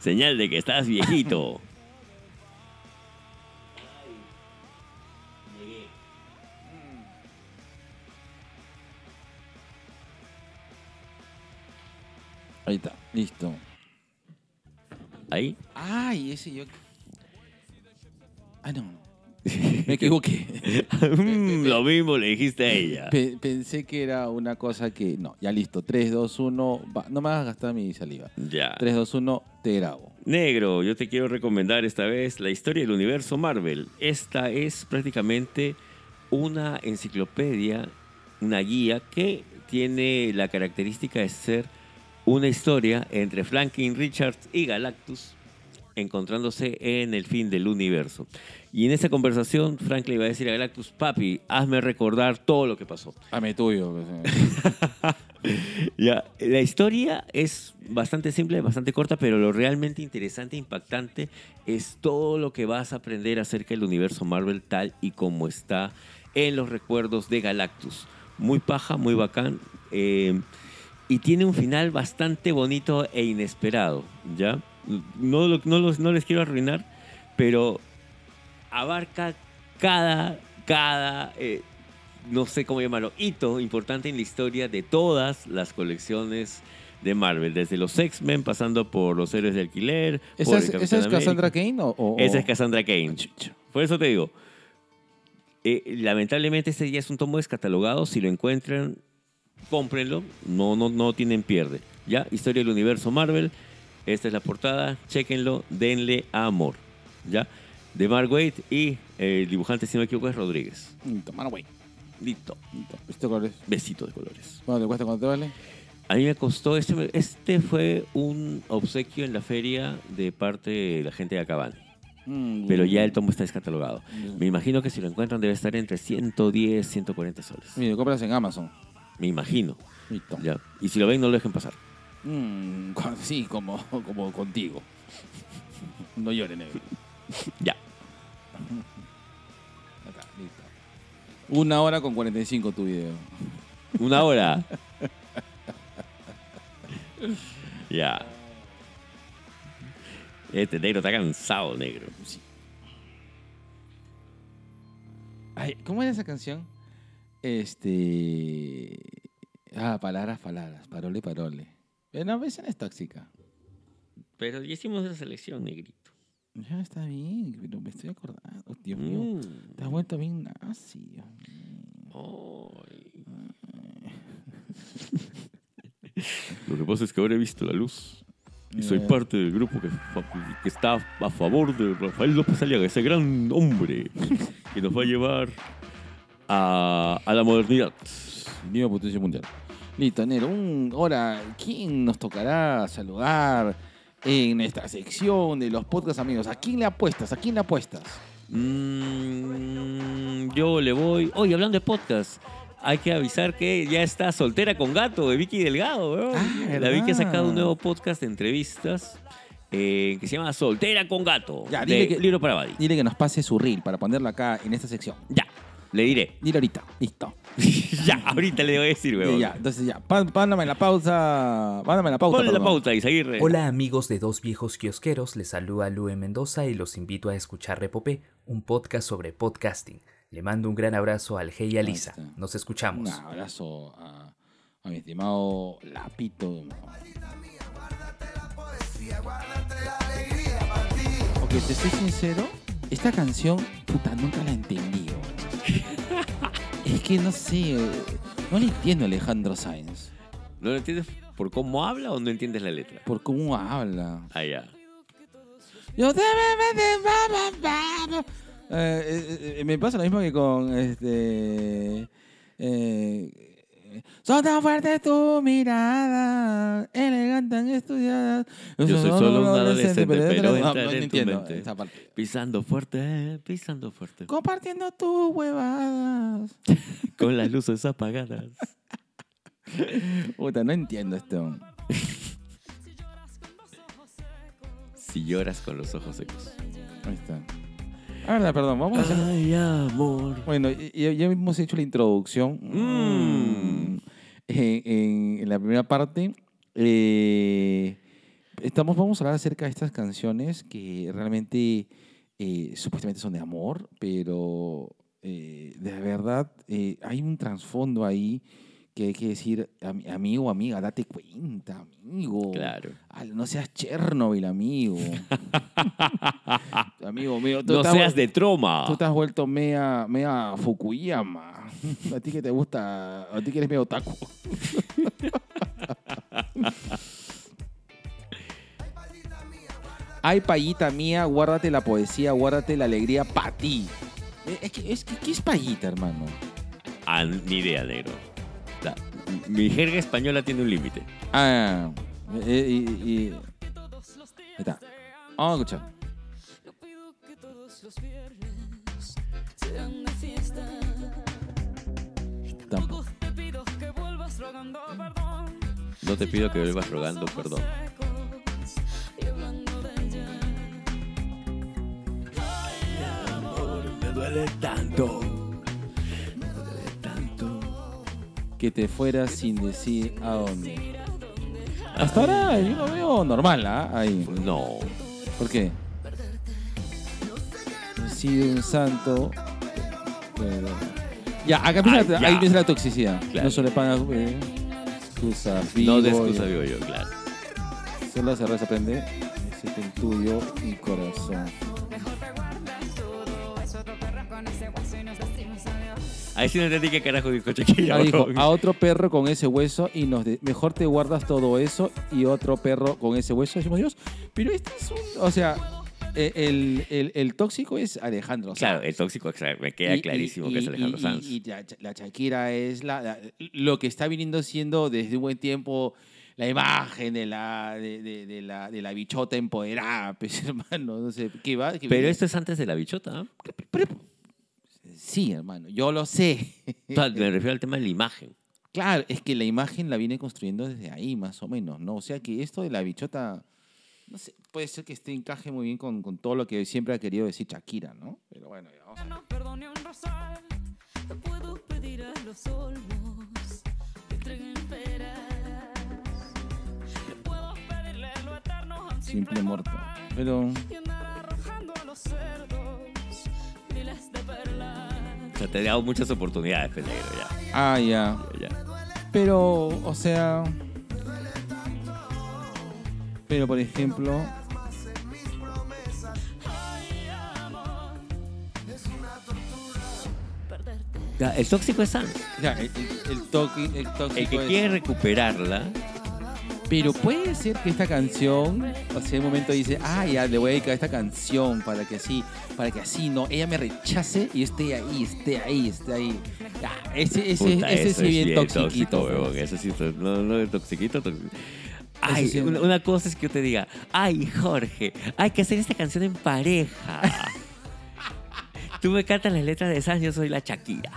Señal de que estás viejito. Ahí está, listo. Ahí. Ay, ese yo. Ah, no. (laughs) Me equivoqué. Mm, Lo mismo le dijiste a ella. Pe- pensé que era una cosa que. No, ya listo. 3, 2, 1. va- No me hagas gastar mi saliva. Ya. 3, 2, 1, te grabo. Negro, yo te quiero recomendar esta vez la historia del universo Marvel. Esta es prácticamente una enciclopedia, una guía que tiene la característica de ser una historia entre Franklin Richards y Galactus encontrándose en el fin del universo. Y en esa conversación Franklin va a decir a Galactus, papi, hazme recordar todo lo que pasó. Ame tuyo. (laughs) Ya, la historia es bastante simple, bastante corta, pero lo realmente interesante e impactante es todo lo que vas a aprender acerca del universo Marvel tal y como está en los recuerdos de Galactus. Muy paja, muy bacán. eh, y tiene un final bastante bonito e inesperado, ¿ya? No, no los- no les quiero arruinar, pero abarca cada, cada, eh, no sé cómo llamarlo, hito importante en la historia de todas las colecciones de Marvel, desde los X-Men, pasando por los héroes de alquiler. ¿Esa por es, el esa es Cassandra. Kane o.? o- Esa es Cassandra Kane. Por eso te digo, eh, lamentablemente este ya es un tomo descatalogado. Si lo encuentran, cómprenlo. No, no, no tienen pierde. Ya, historia del universo Marvel. Esta es la portada. Chequenlo. Denle amor. Ya, de Mark Waid y eh, el dibujante, si no me equivoco, es Rodríguez. Mm, Toma, güey. Listo. ¿Este color es? Besito de colores. ¿Cuánto te cuesta? ¿Cuánto te vale? A mí me costó, este, este fue un obsequio en la feria de parte de la gente de Acabán. Mm, Pero ya el tomo está descatalogado. Mm. Me imagino que si lo encuentran debe estar entre 110, 140 soles. Mire, compras en Amazon. Me imagino. Listo. Ya. Y si lo ven, no lo dejen pasar. Mm, (laughs) sí, como, como contigo. (laughs) No llore, negro. Ya. (laughs) Acá, listo. Una hora con 45 tu video. Una hora. ya. Este negro está cansado, negro. Ay, ¿Cómo era esa canción? Este. Ah, palabras, palabras. Parole, parole. Pero no, esa no es tóxica. Pero ya hicimos esa selección, negrito. Ya está bien, pero me estoy acordando. Oh, Dios mío. Mm. Te has vuelto bien nazi. Dios mío. Ay. (laughs) Lo que pasa es que ahora he visto la luz y soy parte del grupo que, que está a favor de Rafael López Aliaga, ese gran hombre que nos va a llevar a, a la modernidad. Viva potencia mundial. Listo, Nero. Un, ahora, ¿quién nos tocará saludar en esta sección de los podcasts amigos? ¿A quién le apuestas? ¿A quién le apuestas? Mm, yo le voy. Oye, hablando de podcast, hay que avisar que ya está soltera con gato de Vicky Delgado. weón. Ah, la Vicky ha sacado un nuevo podcast de entrevistas eh, que se llama Soltera con gato. Ya, de dile que- libro para Buddy. Dile que nos pase su reel para ponerlo acá en esta sección. Ya, le diré. Dile ahorita. Listo. (laughs) ya, ahorita le voy a decir, weón. ya, entonces ya. Pá- Pándame la pausa. Pándame la pausa. Ponle la perdón. pauta, Isaguirre. Hola amigos de Dos Viejos Kiosqueros, les saluda Lue Mendoza y los invito a escuchar Repopé, un podcast sobre podcasting. Le mando un gran abrazo al Hey y a Lisa. Está. Nos Un escuchamos. abrazo a, a mi estimado Lapito. Ok, te soy sincero. Esta canción, puta, nunca la entendí. weón. Es que no sé. eh, No le entiendo a Alejandro Sáenz. ¿No lo entiendes por cómo habla o no entiendes la letra? Por cómo habla. Ah, ya. Yo te me- Eh, eh, eh, me pasa lo mismo que con este. Eh, son tan fuertes tu mirada, elegante en estudiada. Yo soy solo un adolescente, pero no, entra no en tu entiendo mente. esa parte. Pisando fuerte, pisando fuerte. Compartiendo tus huevadas. (laughs) Con las luces apagadas. (laughs) Puta, no entiendo esto. (laughs) Si lloras con los ojos secos. Ahí está. Ah, verdad, perdón, vamos a hacer... Ay, amor. Bueno, y- y- ya hemos hecho la introducción. Mm. En, en- en la primera parte, eh, estamos, vamos a hablar acerca de estas canciones que realmente eh, supuestamente son de amor, pero eh, de verdad eh, hay un trasfondo ahí que hay que decir, "Ami- amigo, amiga, date cuenta, amigo. Claro. No seas Chernobyl, amigo. (laughs) amigo mío, tú No estás- seas de troma. Tú te has vuelto mea, mea Fukuyama. A ti que te gusta, a ti que eres medio otaku. (laughs) Ay, payita mía, guárdate la poesía, guárdate la alegría para ti. Eh, Es que, es que, ¿qué es payita, hermano? Ah, ni idea, negro. Mi jerga española tiene un límite. Ah, eh, y, y- Ahí está. Vamos a escuchar. Tampoco. No te pido que vuelvas rogando perdón. me duele tanto. Que te fueras sin decir a dónde. Hasta ahora yo lo veo normal, ¿ah? Ahí. No. ¿Por qué? He sido un santo. pero- Ya, acá empieza, Ah, la- ya. ahí empieza la toxicidad. Claro. No solo pagas eh, excusas, No de vivo, excusa vivo yo, claro. Solo la cerveza aprende. Ese el tuyo y corazón. Ahí sí no entendí qué carajo dijo. Ah, dijo, (laughs) a otro perro con ese hueso y nos de- mejor te guardas todo eso y otro perro con ese hueso. Decimos, Dios, pero este es un... O sea, eh, el, el- el tóxico es Alejandro. Claro, Sanz. el tóxico me queda Y- clarísimo y- que es Alejandro y- Sanz. Y, la, la Shakira es la, la- lo que está viniendo siendo desde un buen tiempo la imagen de la, de, de- de la, de la bichota empoderada, pues, (laughs) hermano. No sé, ¿qué va? ¿Qué Pero viene? esto es antes de la bichota. Pero- sí, hermano, yo lo sé. O sea, me refiero al tema de la imagen. Claro, es que la imagen la viene construyendo desde ahí, más o menos, ¿no? O sea que esto de la bichota, no sé, puede ser que este encaje muy bien con, con todo lo que siempre ha querido decir Shakira, ¿no? Pero bueno, ya vamos a. No perdone un rosal, te puedo pedir a los olmos que entreguen peras. Le puedo pedirle lo eterno a un Simple muerto. Pero y andar arrojando a los cerdos miles de perlas. O sea, te he dado muchas oportunidades, Pellegro, ya. Ah, ya. ya, ya. Pero, o sea. Pero, por ejemplo. Ya, El tóxico es Sanz. Ya, el, el, el toqui- el tóxico El que es- quiere recuperarla, Pero puede ser que esta canción, o sea, en un momento dice, ah, ya le voy a dedicar esta canción para que así, para que así no, ella me rechace y esté ahí, esté ahí, esté ahí. Ya, ese, ese, puta, ese sí es bien toxiquito. tóxico, pues. sí, no, no toxiquito, toxiquito. Ay, sí. una, una cosa es que yo te diga, ay, Jorge, hay que hacer esta canción en pareja. (laughs) Tú me cantas las letras de Sanz, yo soy la Shakira.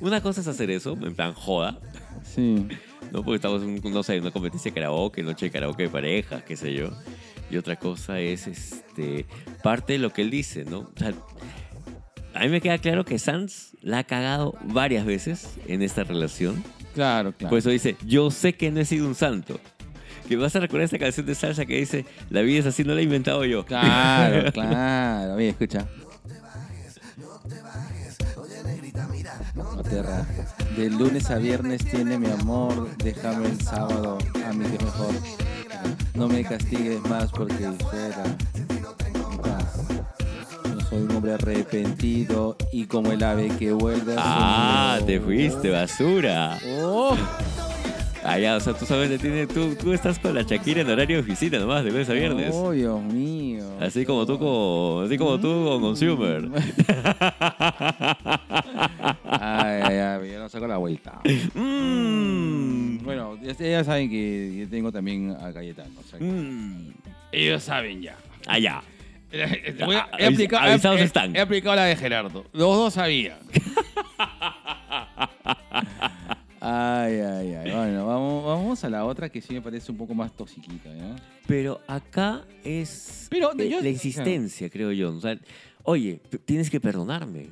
Una cosa es hacer eso, en plan joda, Sí. ¿No? Porque estamos en, no sé, en una competencia de karaoke, noche de karaoke de pareja, qué sé yo. Y otra cosa es este parte de lo que él dice, ¿no? O sea, a mí me queda claro que Sanz la ha cagado varias veces en esta relación. Claro, claro. Por eso dice, yo sé que no he sido un santo. Que vas a recordar esta canción de salsa que dice, la vida es así, no la he inventado yo. Claro, (laughs) claro. Mira, escucha. No te rajes. De lunes a viernes tiene mi amor, déjame el sábado, a mí que mejor. No me castigues más porque fuera. Yo soy un hombre arrepentido y como el ave que vuelve a Ah, te fuiste, basura. Oh, Ah, ya, o sea, tú sabes, tiene, tú, tú estás con la Shakira en horario de oficina nomás, de lunes a viernes. oh, Dios mío. Así como tú con, así como tú con Consumer. (laughs) Ay, ay, ay, yo no saco la vuelta. (laughs) Mm. Bueno, ya, saben que yo tengo también a Cayetano. o sea que- Mm. Ellos saben ya. Allá. Voy a- he, Avis- aplicado, he- he aplicado la de Gerardo. Los dos sabían. (laughs) Ay, Ay, ay. Bueno, vamos, vamos a la otra que sí me parece un poco más toxiquita, ¿no? Pero acá es Pero yo- la existencia, creo yo. O sea, oye, p- tienes que perdonarme.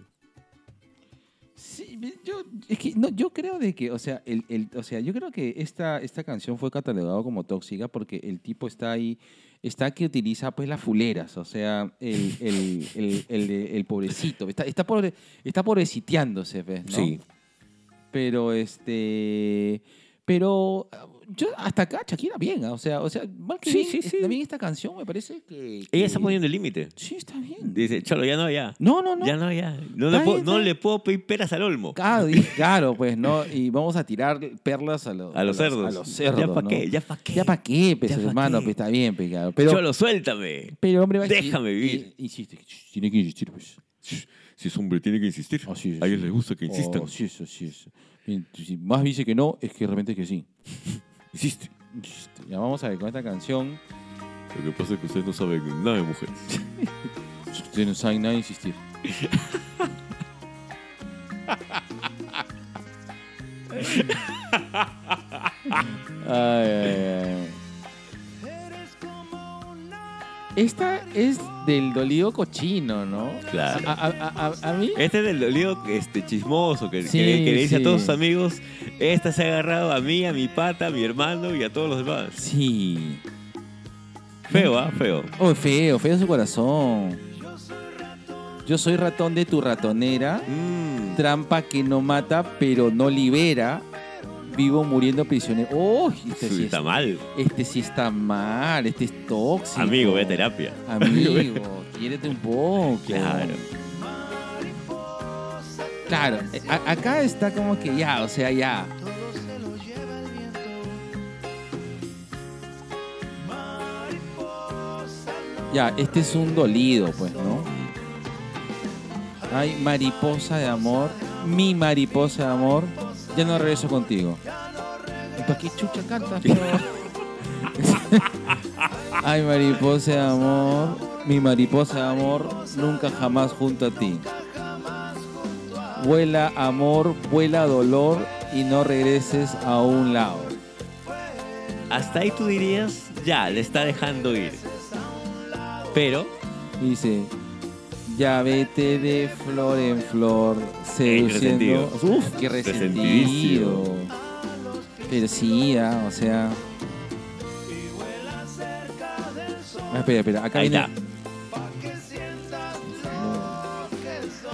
Sí, yo, es que no, yo creo de que, o sea, el, el- o sea, yo creo que esta, esta canción fue catalogada como tóxica porque el tipo está ahí, está que utiliza pues las fuleras, o sea, el, el, el, el, de- el pobrecito, está, está, pobre, está pobreciteándose, ¿ves? ¿no? Sí. Pero este, pero ah, yo hasta acá Shakira bien, ah, o sea, o sea, mal que Sí, bien, sí, sí. también esta canción me parece que, Ella está poniendo el límite. Sí, está bien. Dice, cholo, ya no, ya. No, no, no. Ya no, ya. No, le puedo, bien, no está le puedo pedir peras al olmo. Claro, (laughs) claro, pues, ¿no? Y vamos a tirar perlas a, los A los cerdos. A los cerdos, ¿Ya pa' ¿no? qué? ¿Ya pa' qué? ¿Ya para qué, pues, ¿Ya pa' hermano? Pues está bien, pues, claro. Pero, Cholo, suéltame. pero hombre va déjame vivir. eh, Insiste, tiene que insistir, pues. Si es hombre, tiene que insistir. Así es, a ellos les gusta que insistan. Oh, sí, eso, sí, eso. Bien, Si más dice que no, es que realmente es que sí. (laughs) Insiste. Insiste. Ya vamos a ver con esta canción. Lo que pasa es que ustedes no saben nada de mujeres. Ustedes no saben nada de insistir. (laughs) Ay, ay, ay. Esta es del dolido cochino, ¿no? Claro. A, a- a- a- a mí. Este es del dolido este, chismoso que, Sí, que- que le dice sí. a todos sus amigos, esta se ha agarrado a mí, a mi pata, a mi hermano y a todos los demás. Sí. Feo, ¿ah? Feo. Oh, feo, feo su corazón. Yo soy ratón de tu ratonera. Mm. Trampa que no mata, pero no libera. Vivo muriendo prisionero. Oh, este Sí, sí, está es- mal. este sí está mal. Este es tóxico. Amigo, ve a terapia. Amigo, (laughs) quiérete un poco. Claro. Claro, eh, a- acá está como que ya, o sea, ya. Ya, este es un dolido, pues, ¿no? Ay, mariposa de amor, mi mariposa de amor, ya no regreso contigo. ¿Y para qué chucha cantas? (laughs) (laughs) Ay, mariposa de amor, mi mariposa de amor, nunca jamás junto a ti. Vuela amor, vuela dolor y no regreses a un lado. Hasta ahí tú dirías, ya, le está dejando ir. Pero, Dice, ya vete de flor en flor, seduciendo. resentido. Uf, qué resentido. Sí, ah, o sea. Ah, espera, espera, acá ahí viene. está.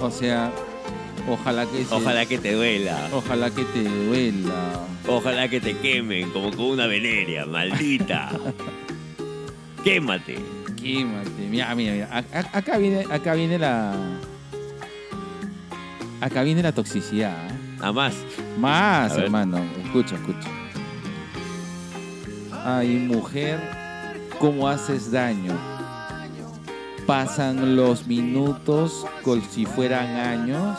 O sea, ojalá que se- Ojalá que te duela. ojalá que te duela. Ojalá que te quemen como con una veneria, maldita. (laughs) Quémate. Quémate. Mira, mira, mira. A- Acá viene, acá viene la. Acá viene la toxicidad. ¿eh? A más. Más, A hermano. Escucha, escucha. Ay, mujer, ¿cómo haces daño? Pasan los minutos como si fueran años.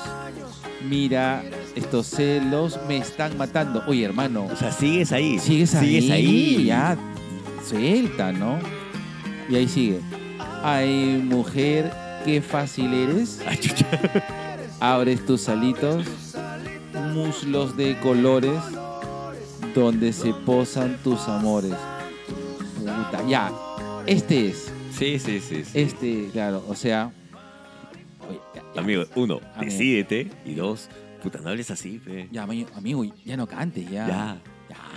Mira, estos celos me están matando. Oye, hermano, O sea, sigues ahí. sigues ahí. Sigues ahí. Ya, suelta, ¿no? Y ahí sigue. Ay, mujer, qué fácil eres. Ah, chucha. Abres tus alitos, muslos de colores, donde se posan tus amores. Puta, ya. Este es. Sí, sí, sí. sí. Este, claro, o sea. oye, ya, ya, Amigo, uno, Amigo. decídete. Y dos, puta, no hables así, fe. ya, ami- amigo, ya no cantes, ya. Ya.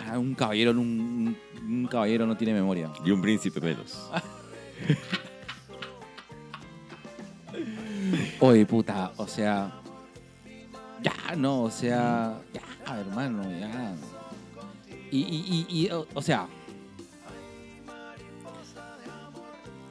Ya, un caballero, no- un, un caballero no tiene memoria. Y un príncipe menos. (laughs) Oye, puta, o sea. Ya, no, o sea. Ya, hermano, ya. Y, y, y, y, o, o sea.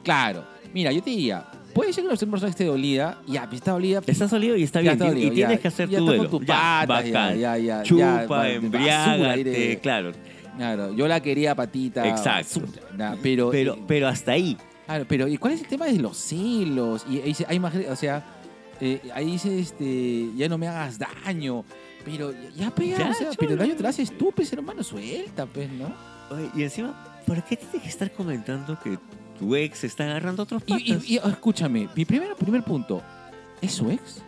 Claro. Mira, yo te diría, puede ser que una persona esté dolida, ya, está dolida. Estás dolido y está ya bien. está y- dolido, y tienes ya, que hacer ya tu duelo. tu Ya, pata, ya, bacán. ya, ya, Chupa, ya, embriágate, claro. Claro, yo la quería patita. Exacto. basura, nah, pero, Pero, eh, pero hasta ahí. Claro, pero ¿y cuál es el tema de los celos? Y ahí dice, hay más, o sea, eh, ahí dice, este, ya no me hagas daño. Pero ya, pues, ya, Ya, o sea, cholo. pero el daño te lo haces tú, pues, hermano, suelta, pues, ¿no? Oye, y encima, ¿por qué tienes que estar comentando que tu ex está agarrando otros patas? y- y, escúchame, mi primer, primer punto, ¿es su ex?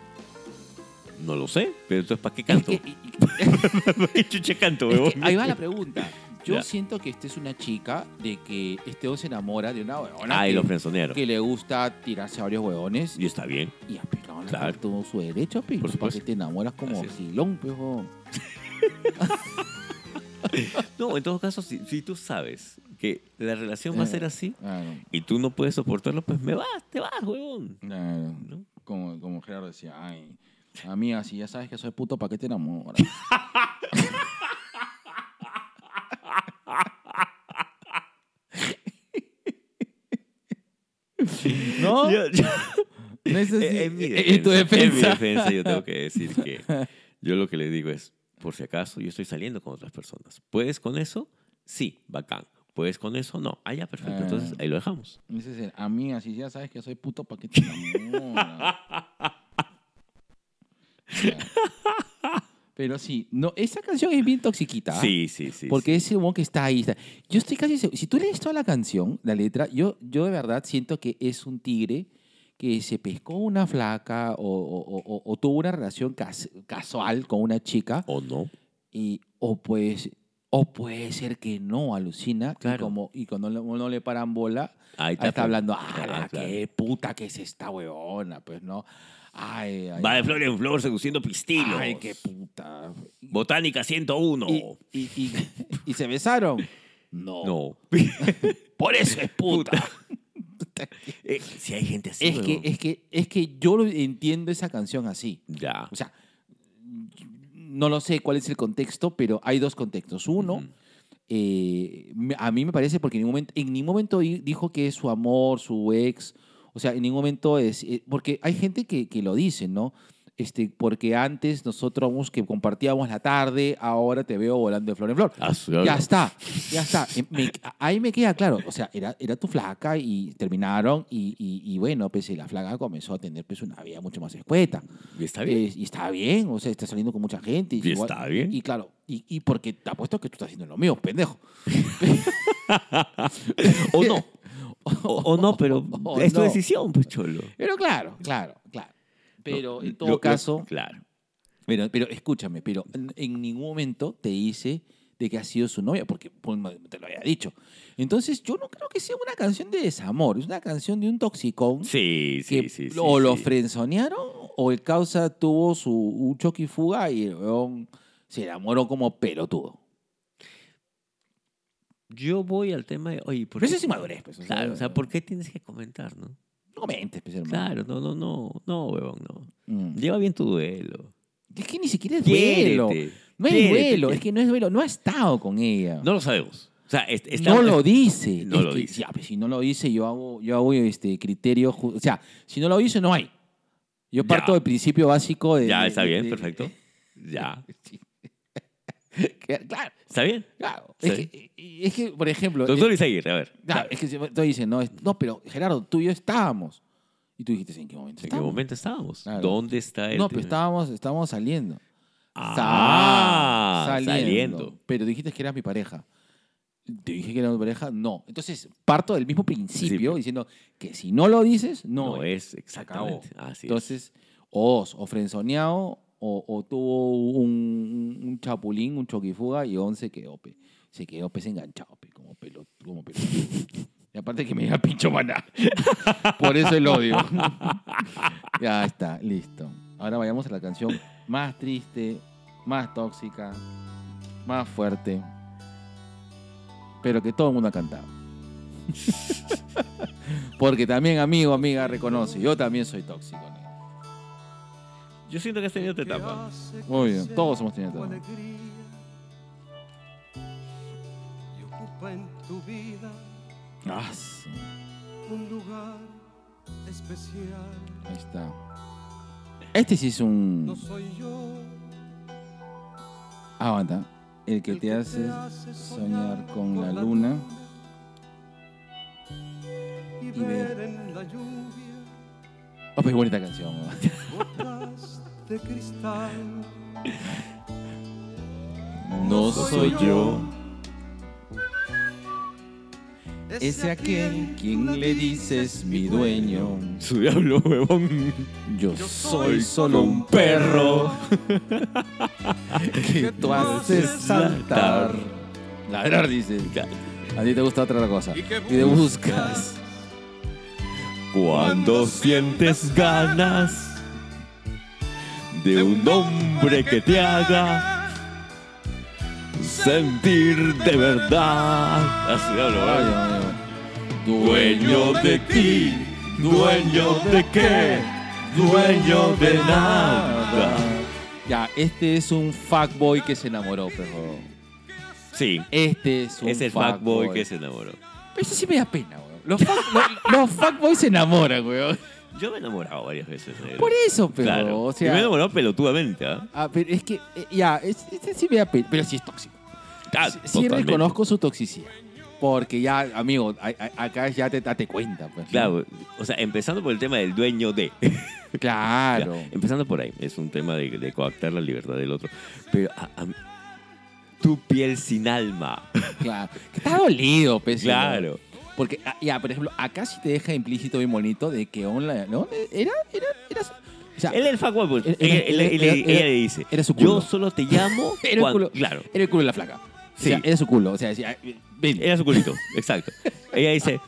No lo sé, pero entonces ¿para qué canto? que- (laughs) ¿Para qué chuche canto, es que ahí va la pregunta. Yo siento que esta es una chica de que este hombre se enamora de una huevona Ah, y los frenzonearon. que le gusta tirarse a varios huevones Y está bien. y a le Claro. todo su derecho, pe. Por ¿Para que te enamoras como Así es. Gilón, pe, huevón? (laughs) No, en todo caso, si, si tú sabes que la relación va a Eh. ser así Claro, y tú no puedes soportarlo, pues me vas, te vas, huevón. claro. ¿No? Como, como Gerardo decía, ay, amiga, si ya sabes que soy puto, ¿para qué te enamoras? (laughs) (laughs) ¿No? Yo- yo- (laughs) No es así. en, mi En tu En mi defensa. yo tengo que decir que (laughs) yo lo que le digo es, por si acaso, yo estoy saliendo con otras personas. ¿Puedes con eso? Sí, bacán. ¿Puedes con eso? No. Ah, ya, perfecto. Ah. Entonces ahí lo dejamos. El, amiga, si ya sabes que soy puto, ¿para qué te enamoras? Pero sí, no, esa canción es bien toxiquita. ¿ah? Sí, sí, sí. Porque ese humor que está ahí. está- Yo estoy casi seguro. Si tú lees toda la canción, la letra, yo, yo de verdad siento que es un tigre que se pescó una flaca o, o- o- o tuvo una relación cas- casual con una chica. ¿O no? Y, o, pues, o puede ser que no, alucina. Y, Claro. como, y cuando no, le paran bola, Ahí ahí está hablando, ah, la claro. qué puta que es esta huevona, pues, ¿no? Ay, ay, Va de flor en flor seduciendo pistilos. ay, qué puta. Botánica 101. Y, y, y- y se besaron. No. No. (laughs) Por eso es puta. (laughs) Eh, si hay gente así. es, que, es, que, es que yo entiendo esa canción así. Ya. O sea, no lo sé cuál es el contexto, pero hay dos contextos. Uno, eh, a mí me parece porque en ningún momento, en ningún momento di- dijo que es su amor, su ex. O sea, en ningún momento es. eh, porque hay gente que, que lo dice, ¿no? Este, porque antes nosotros que compartíamos la tarde, ahora te veo volando de flor en flor. Ah, Ya está, ya está. Eh, me- ahí me queda claro. O sea, era, era tu flaca y terminaron y, y- y bueno, pues la flaca comenzó a tener pues, una vida mucho más escueta. Y está bien. Eh, y está bien, o sea, está saliendo con mucha gente. Y está bien. Y claro, y, y porque te apuesto que tú estás haciendo lo mío, pendejo. (laughs) (laughs) o no. O, (laughs) o no, pero O es tu no. decisión, pues cholo. Pero claro, claro, claro. Pero en todo Lo- lo- caso, claro. pero, pero escúchame, pero en, en ningún momento te dice de que ha sido su novia, porque pues, te lo había dicho. Entonces, yo no creo que sea una canción de desamor, es una canción de un toxicón. Sí, sí, que sí. sí, o lo sí. frenzonearon o el causa tuvo su un choque y fuga y el weón se enamoró como pelotudo. Yo voy al tema de, oye, ¿por Pero qué? eso es inmadurez, pues. o sea, Claro, o sea, ¿por qué tienes que comentar, no? No comentes, pues, hermano. Claro, no, no, no, no, huevón, no. Mm. Lleva bien tu duelo. Es que ni siquiera es duelo. Quiérete. No es Quiérete, duelo, es que no es duelo. No ha estado con ella. No lo sabemos. O sea, está- no lo dice. No Es lo que, dice. ya, pues, si no lo dice, yo hago, yo hago este criterio. ju- O sea, si no lo dice, no hay. Yo Ya. parto del principio básico de. Ya, de- está de- bien, de- perfecto. Ya. (laughs) Sí. (laughs) Claro, ¿Está bien? claro. Es, que, es que, por ejemplo. Doctor eh, Isaguirre, a ver. claro, es que tú dices, no, es- no, pero Gerardo, tú y yo estábamos. Y tú dijiste, ¿en qué momento ¿En qué estábamos? momento estábamos? Claro. ¿Dónde está el No, pero estábamos, estábamos saliendo. Ah, Sa- saliendo. Pero dijiste que eras mi pareja. ¿Te dije que era mi pareja? No. Entonces, parto del mismo principio Principio. diciendo que si no lo dices, no, No, es. es acabó. exactamente. Así es. Entonces, o, o frenzoneado, o, tuvo un, chapulín, un choquifuga, y on se quedó, pe. Se quedó pues enganchado, pe, como pelo, como pelotudo. Y aparte que me diga pincho maná. (laughs) Por eso el odio. (laughs) ya está, listo. Ahora vayamos a la canción más triste, más tóxica, más fuerte, pero que todo el mundo ha cantado. (laughs) Porque también, amigo, amiga, reconoce, yo también soy tóxico. Yo siento que has tenido esta etapa. Muy bien, todos hemos tenido etapa. y ocupa en tu vida Ah, su- un lugar especial. ahí está. Este sí es un... No soy yo Aguanta. El que el te hace hace soñar con la luna. y y ver en la lluvia Oh, qué bonita canción. de cristal. (laughs) No soy yo ese aquel quien le dices mi dueño. Su diablo, huevón. Yo soy solo un perro (laughs) que tú haces saltar. Ladrar, dice. A ti te gusta otra cosa. Y te buscas. Cuando sientes ganas de un hombre que te hubiera sentir de verdad. A su diablo, Ay, huevón. Dios mío. Dueño de ti, dueño de qué, dueño de nada. Ya, este es un fuckboy que se enamoró, pero. Sí, Este es un es el fuckboy que se enamoró. Pero eso sí me da pena. Los, fuck- los- fuckboys se enamoran, weón. Yo me he enamorado varias veces. negro. Por eso, pero. Claro. O y me he enamorado pelotudamente, ¿ah? ah, pero es que, eh, ya, es- este sí me da pena. Pero sí es tóxico. Ah, Sí, sí totalmente. reconozco su toxicidad. Porque ya, amigo, a- a- acá ya te date cuenta, pues. ¿no? Claro, o sea, empezando por el tema del dueño de. (laughs) Claro. Ya, empezando por ahí, es un tema de, de coactar la libertad del otro. Pero a- a- tu piel sin alma. Claro. Que está dolido, pues. Claro. Porque, ah, ya, por ejemplo, acá sí te deja implícito bien bonito de que online, ¿no? Era, era, era. O sea, Él es el fuckboy, pues. Era- ella, le dice: era su Yo culo. solo te llamo. (laughs) Era el cuando-" culo. Claro, era el culo de la flaca. O Sí. sea, era su culo. O sea, decía, ven. era su culito, exacto. Ella dice: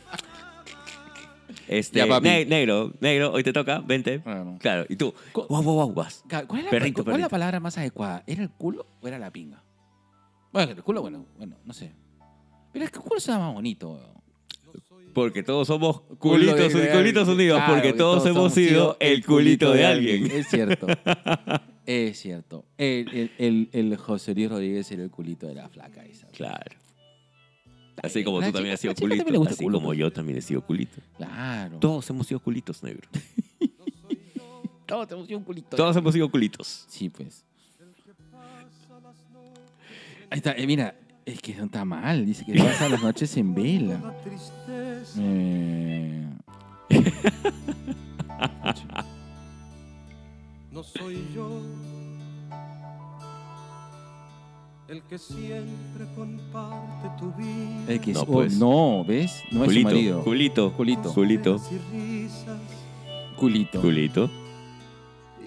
este, Ya, papi. "Ne- Negro, negro, hoy te toca, vente. Claro. Claro, y tú, guau, guau, ¿Cuál es, la, Perrito, cuál es la perrito. palabra más adecuada? ¿Era el culo o era la pinga? Bueno, el culo, bueno, bueno, no sé. Pero es que el culo suena más bonito. Porque todos somos culitos, de- de culitos unidos, Claro, porque que todos, hemos sido el culito de alguien. Es cierto. (laughs) es cierto. El, el, el, el José Luis Rodríguez era el culito de la flaca esa. Claro. Así como La tú chica- también has sido también culito, así culo, como yo también he sido culito. Claro. Todos hemos sido culitos, negro. (laughs) Todos tenemos un culito. Todos hemos sido culitos. Sí, pues. Ahí está, eh, mira, es que no está mal. Dice que pasa las noches en vela. Eh, no soy yo el que siempre comparte tu vida. el que No, oh, pues. no, ¿ves? No es su culito, marido. culito, Culito. culito, Culito. culito.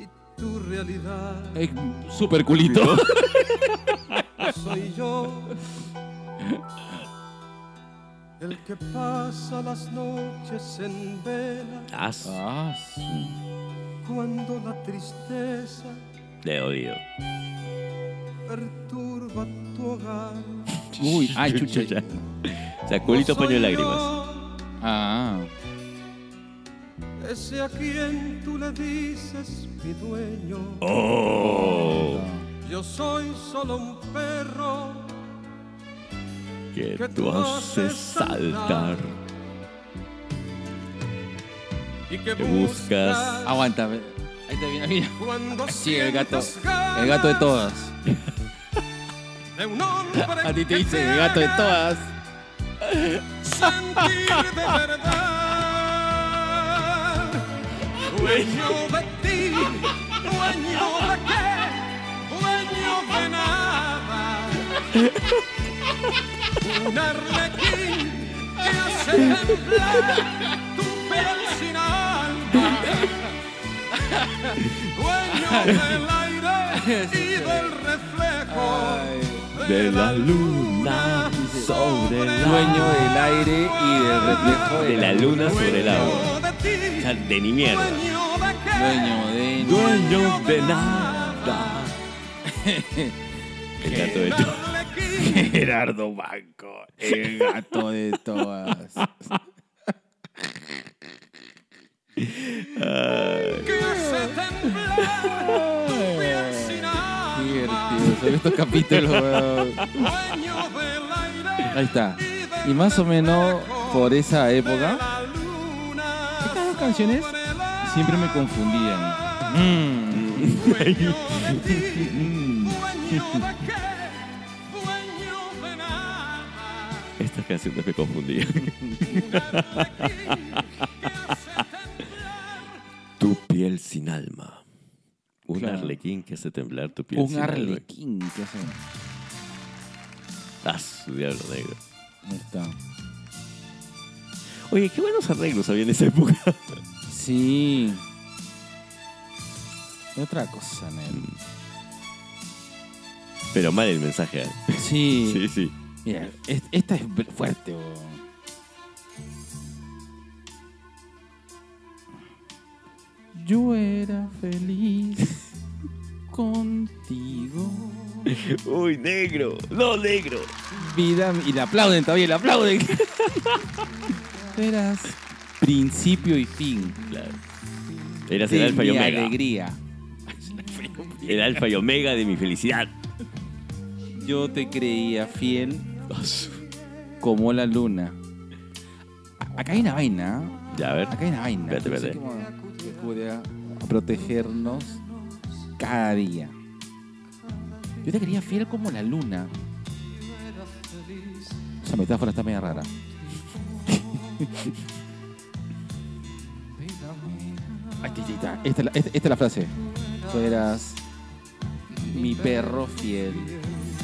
y tu realidad. Eh, super culito. (laughs) Soy yo el que pasa las noches en vela Ah, sí. cuando la tristeza he oído. perturba tu hogar. Uy, ay, (laughs) chucha. O sea, culito No paño de lágrimas. Ah, Ese a quien tú le dices mi dueño. Oh, Yo soy solo un perro que que tú haces saltar. y que Que buscas. aguanta. Ahí te viene, mira. Cuando Sí, el gato. El gato de todas. de un hombre (laughs) A ti te dice el gato de todas. Sentir de verdad. (laughs) Dueño de ti, dueño de qué, nada. Un arlequín que hace temblar tu piel sin alma. Dueño del aire y del reflejo De la luna sobre el Dueño del aire y del reflejo De la luna sobre el agua. De O ti, sea, de ni mierda. dueño de qué, Dueño de. Dueño de nada. (laughs) El gato de arlequín (laughs) Gerardo Banco, el gato de todas. que hace temblar tu piel sin Qué alma. divertido son estos capítulos, weón. Ahí está. y más o menos por esa época, estas dos canciones siempre me confundían. Mm. Estas canciones me confundían. Un arlequín que hace temblar Tu piel sin alma. Un Claro. arlequín que hace temblar tu piel Un sin alma. arlequín. ¿Qué hace? Ah, su diablo negro. Ahí está. Oye, qué buenos arreglos había en esa época. Sí. Otra cosa, Nel. Pero mal el mensaje. ¿eh? Sí. (laughs) Sí, sí. Mira, es- esta es fuerte. Yo era feliz (laughs) contigo. Uy, negro. No, negro. Vida, y le aplauden todavía, le aplauden. (laughs) Eras principio y fin. Claro. Eras el de alfa y mi omega. alegría. El alfa y omega de mi felicidad. Yo te creía fiel como la luna. A- Acá hay una vaina. ¿eh? Ya, a ver. Acá hay una vaina. Espérate, No sé espérate. cómo que podría protegernos cada día. Yo te quería fiel como la luna. Esa metáfora está media rara. (laughs) Aquí está. Esta, es la- esta- esta es la frase. Tú eras mi perro fiel.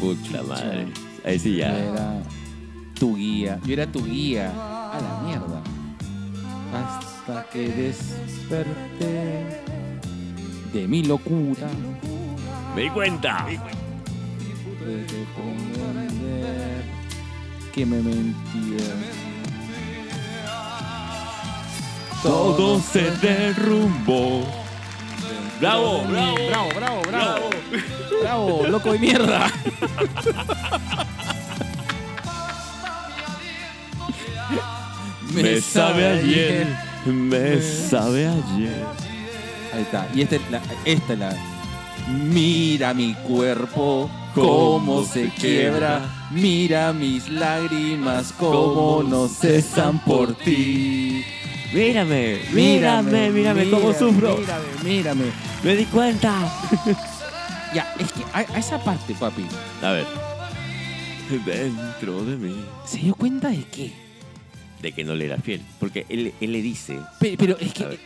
Pucha madre. Ahí sí Yo ya. era tu guía. Yo era tu guía. A la mierda. Hasta que desperté de mi locura. Me di cuenta. Comprender que me mentía. Todo se derrumbó. Bravo, bravo. bravo, bravo, bravo. Bravo, loco de mierda. Me sabe ayer. Me sabe ayer. Ahí está. Y esta es la. Esta es la Mira mi cuerpo, cómo se quiebra. Mira mis lágrimas, cómo no cesan por ti. Mírame, mírame, mírame cómo sufro. Mírame, mírame. Me di cuenta. (laughs) Ya, es que a, a esa parte, papi, A ver. Dentro de mí. ¿se dio cuenta de qué? De que no le era fiel. Porque él, él le dice. Pe- Pero, es que, eh,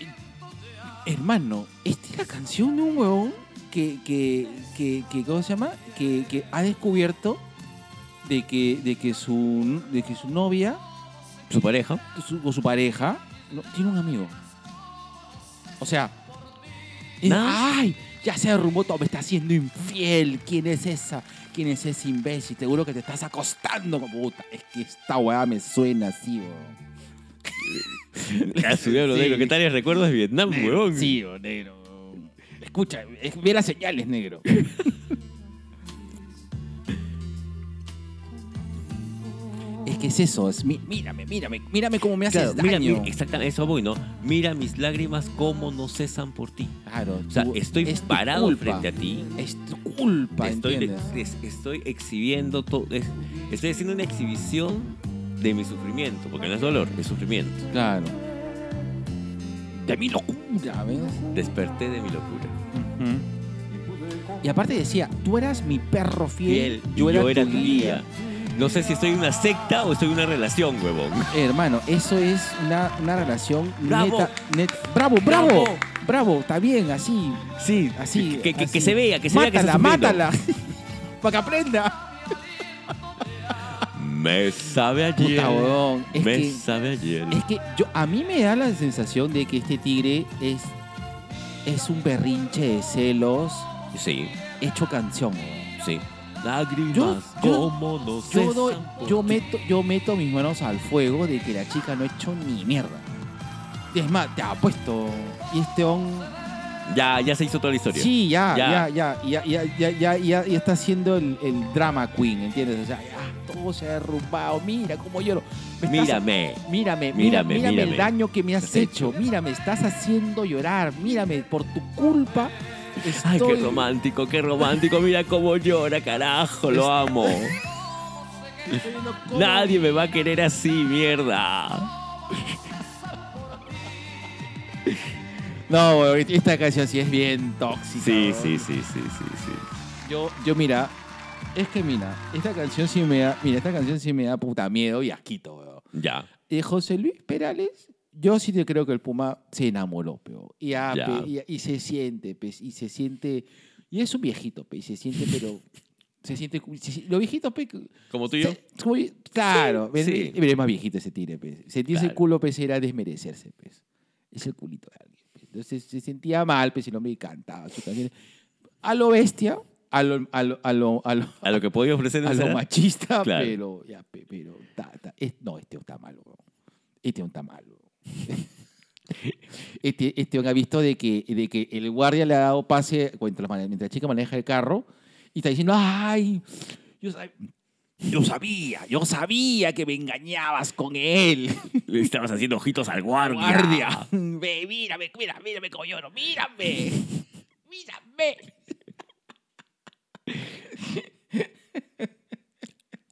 hermano, esta es la canción de un huevón que, que, que, que ¿cómo se llama? Que, que ha descubierto de que, de que su, de que su novia Su pareja. su- o su pareja no, tiene un amigo. O sea. ¡ay! Ya se derrumbó todo, me está haciendo infiel. ¿Quién es esa? ¿Quién es ese imbécil? Seguro que te estás acostando como puta. Es que esta weá me suena así, weón. Ya subió lo Sí. negro. ¿Qué tal el recuerdo de Vietnam, weón? Sí, weón, negro. Escucha, es- ve las señales, negro. (laughs) es eso, es mi- mírame, mírame, mírame cómo me haces Claro, mira, daño. mira, exactamente, eso voy, ¿no? Mira mis lágrimas cómo no cesan por ti. Claro, O sea, tú- estoy es parado culpa. frente a ti. Es tu culpa, estoy, estoy exhibiendo todo. es- Estoy haciendo una exhibición de mi sufrimiento, porque no es dolor, es sufrimiento. Claro. De mi locura, ¿ves? Desperté de mi locura. Y aparte decía, tú eras mi perro fiel, Fiel, yo, y era, yo era tu guía. No sé si estoy en una secta o estoy en una relación, huevón. Hermano, eso es una, una relación Bravo. neta, net- Bravo, bravo, Bravo. bravo, está bien, así, Sí, así. Que, que- que así. se vea, que se vea que está Mátala, mátala. (laughs) Para que aprenda. Me sabe ayer. Puta, huevón. Es me que, sabe ayer. es que yo, a mí me da la sensación de que este tigre es, es un berrinche de celos Sí, hecho canción, huevón. sí. Lágrimas, Yo- yo- como no Yo, doy- yo, meto, yo meto mis manos al fuego de que la chica no ha hecho ni mierda. Es más, te apuesto. Y este on. Ya, ya se hizo toda la historia. Sí, ya, Ya. ya, ya, ya, ya, ya, ya, ya, está haciendo el, el drama queen, ¿entiendes? O sea, ya, todo se ha derrumbado. Mira cómo lloro. Me estás- Mírame. Mírame, Mírame, mírame, el mírame. daño que me has Has hecho. Mírame, estás haciendo llorar. Mírame, por tu culpa. Ay, qué romántico, qué romántico. Mira cómo llora, carajo, lo amo. (laughs) Nadie me va a querer así, mierda. No, weón, esta canción sí es bien tóxica. Sí, sí, sí, sí, sí, sí. Yo, yo mira, es que mira, esta canción sí me da, mira, esta canción sí me da puta miedo y asquito, weón. Ya. Y José Luis Perales, yo sí te creo que el Puma se enamoró, pero y, Ya. pe, y, y se siente, pe, y se siente, y es un viejito, pe, y se siente, pero (laughs) Se siente. se si- Los viejitos, pe, Como tú y yo. se- como- claro, Sí. sí. pero es más viejito ese tigre, pe. Sentirse Claro. culo, pe, era desmerecerse, pe. Es el culito de alguien. pe. Entonces se sentía mal, pues, el hombre cantaba sus canciones. A lo bestia, a lo, a lo, a lo, a lo, A lo que podía ofrecer a lo machista, Claro. pero, ya, pe- pero, ta- ta- es- no, este está malo, este está malo. (laughs) Este, este ha visto de que, de que el guardia le ha dado pase mientras, la- mientras la chica maneja el carro y está diciendo, ay, yo, sab- yo sabía, yo sabía que me engañabas con él. (laughs) Le estabas haciendo ojitos al guardia. Guardia, (laughs) ve, mírame, mira, mírame como lloro, mírame, mírame.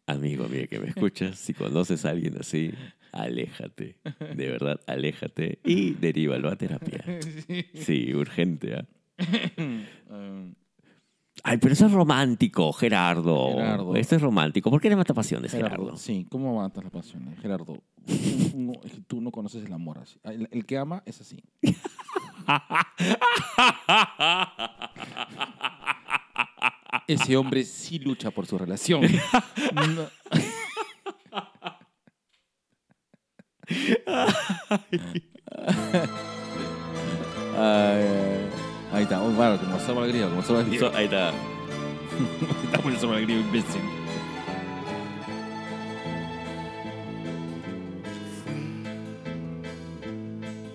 Amigo, amiga, que me escuchas, si conoces a alguien así, aléjate. De verdad, aléjate y derívalo a terapia. (laughs) Sí, urgente, (laughs) ¿ah? Ay, pero eso es romántico, Gerardo. Gerardo. Esto es romántico. ¿Por qué le mata pasiones, Gerardo? Gerardo, sí, ¿cómo matas las pasiones, Gerardo? No, es que tú no conoces el amor así. El, el que ama es así. (laughs) Ese hombre sí lucha por su relación. No. Ay, ay, ahí está, muy bueno, como sopa al como sopa al. So- ahí está. (laughs) Estamos en el sopa al griego, imbécil.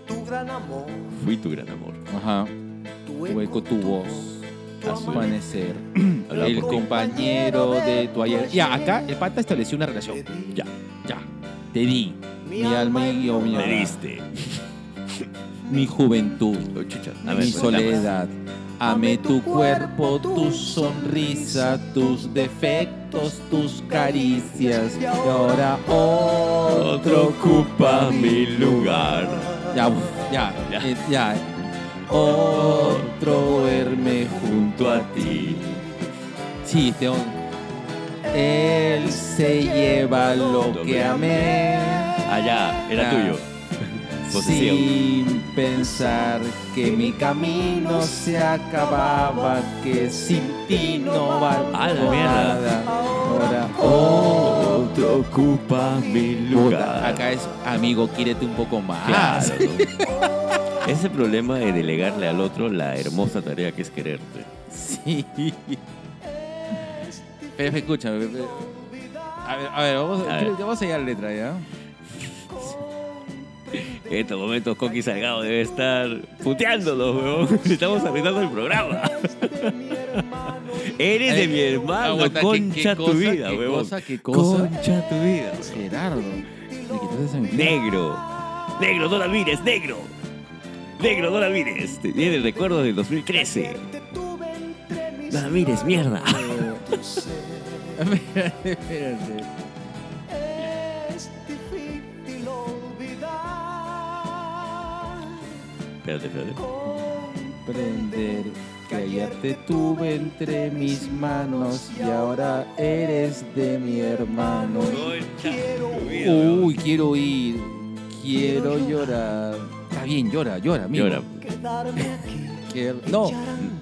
tu gran amor, Fui tu gran amor. Ajá. tu eco, tu voz, tu a su amor. amanecer, (clears throat) el por ti. compañero de tu ayer. Ya, acá el pata estableció una relación. Ya, ya. Te di mi alma y yo, mi Me diste. (laughs) mi juventud, chucha. A ver, mi soledad. Amé tu cuerpo, tu sonrisa, tus defectos, tus caricias. Y ahora Otro ocupa mi lugar. Ya, ya, Ya. eh, ya. Otro duerme junto a ti. Sí, hom- Él se lleva lo que amé. Allá, era Ah. tuyo. Posesión. Sin pensar que mi camino se acababa, que sin ti no valgo ¡A la mierda! nada. Ahora Otro ocupa mi lugar. acá es amigo, quiérete un poco más. Claro. (laughs) Ese problema de delegarle al otro la hermosa tarea que es quererte. Sí. Pero escúchame. A ver, a ver, vamos, A ver. vamos a ir a la letra ya. En estos momentos Coqui Salgado debe estar puteándonos, weón. (laughs) Estamos arruinando el programa. (laughs) Eres de mi hermano, Aguanta, ¿qué- concha qué tu cosa, vida, qué weón. cosa, qué cosa? Concha tu vida. Gerardo. Quitaste esa. Negro. Negro, no la mires, negro. Negro, no la mires. Te viene el recuerdo del 2013. No la mires, mierda. (laughs) espérate, espérate. Espérate, espérate. Comprender que ayer te tuve entre mis manos y ahora eres de mi hermano. Uy, quiero ir. Quiero llorar. Está bien, llora, llora, amigo. Llora. Quedarme aquí. Que- no,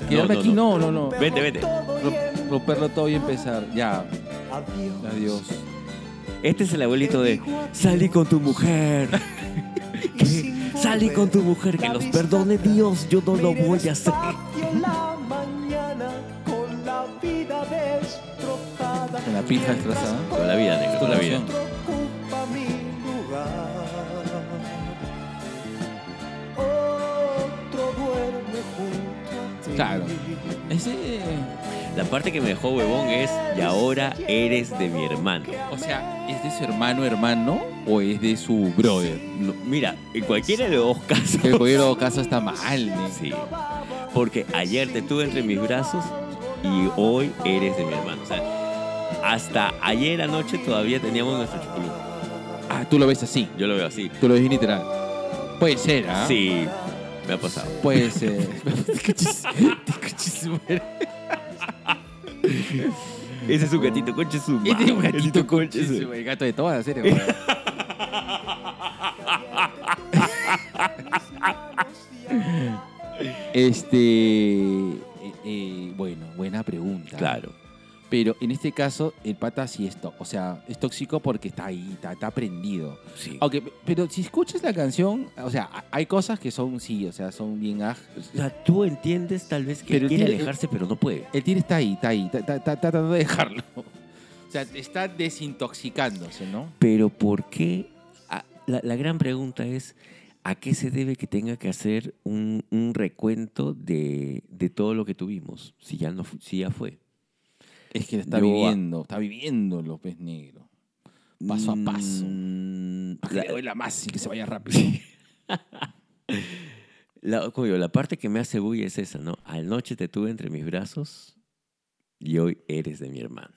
quedarme no, aquí no. no, no. Vete, vete. Ro- Romperlo todo y empezar. Ya, Adiós. adiós. Este es el abuelito de salí con tu mujer. (laughs) Salí con tu mujer, que los perdone Dios, yo no lo voy a hacer. Despacio la mañana con la vida destrozada. Con la pija destrozada. Con la vida, negro, con la vida. Claro. Ese. La parte que me dejó huevón es, y ahora eres de mi hermano. O sea, ¿es de su hermano hermano o es de su brother? No, mira, en cualquiera de los dos casos. En cualquier caso está mal, ¿ne? Sí. Porque ayer te tuve entre mis brazos y hoy eres de mi hermano. O sea, hasta ayer anoche todavía teníamos nuestro chupulú. Ah, tú lo ves así. Yo lo veo así. Tú lo ves literal. Puede ser, ¿ah? Sí, me ha pasado. Puede ser. (laughs) Ese es un gatito, conche su Este es un gatito conche su- el gato de toda la serie. weón. (laughs) Este. eh, eh, bueno, buena pregunta. Claro. Pero en este caso, el pata sí es. O sea, es tóxico porque está ahí, está, está prendido. Sí. Aunque, pero si escuchas la canción, o sea, hay cosas que son, sí, o sea, son bien aj. O sea, tú entiendes tal vez que Pero quiere tiene- alejarse, pero no puede. El tigre está ahí, está ahí, está, está- está tratando de dejarlo. (laughs) O sea, está desintoxicándose, ¿no? Pero ¿por qué? Ah, La, la gran pregunta es, ¿a qué se debe que tenga que hacer un, un recuento de, de todo lo que tuvimos? Si ya, no, si ya fue. Es que está Yo- viviendo, está viviendo los pez negros. Paso a paso. Mm, que la- le duela más y que se vaya rápido. (laughs) La, como digo, la parte que me hace bulla es esa, ¿no? Anoche te tuve entre mis brazos y hoy eres de mi hermano.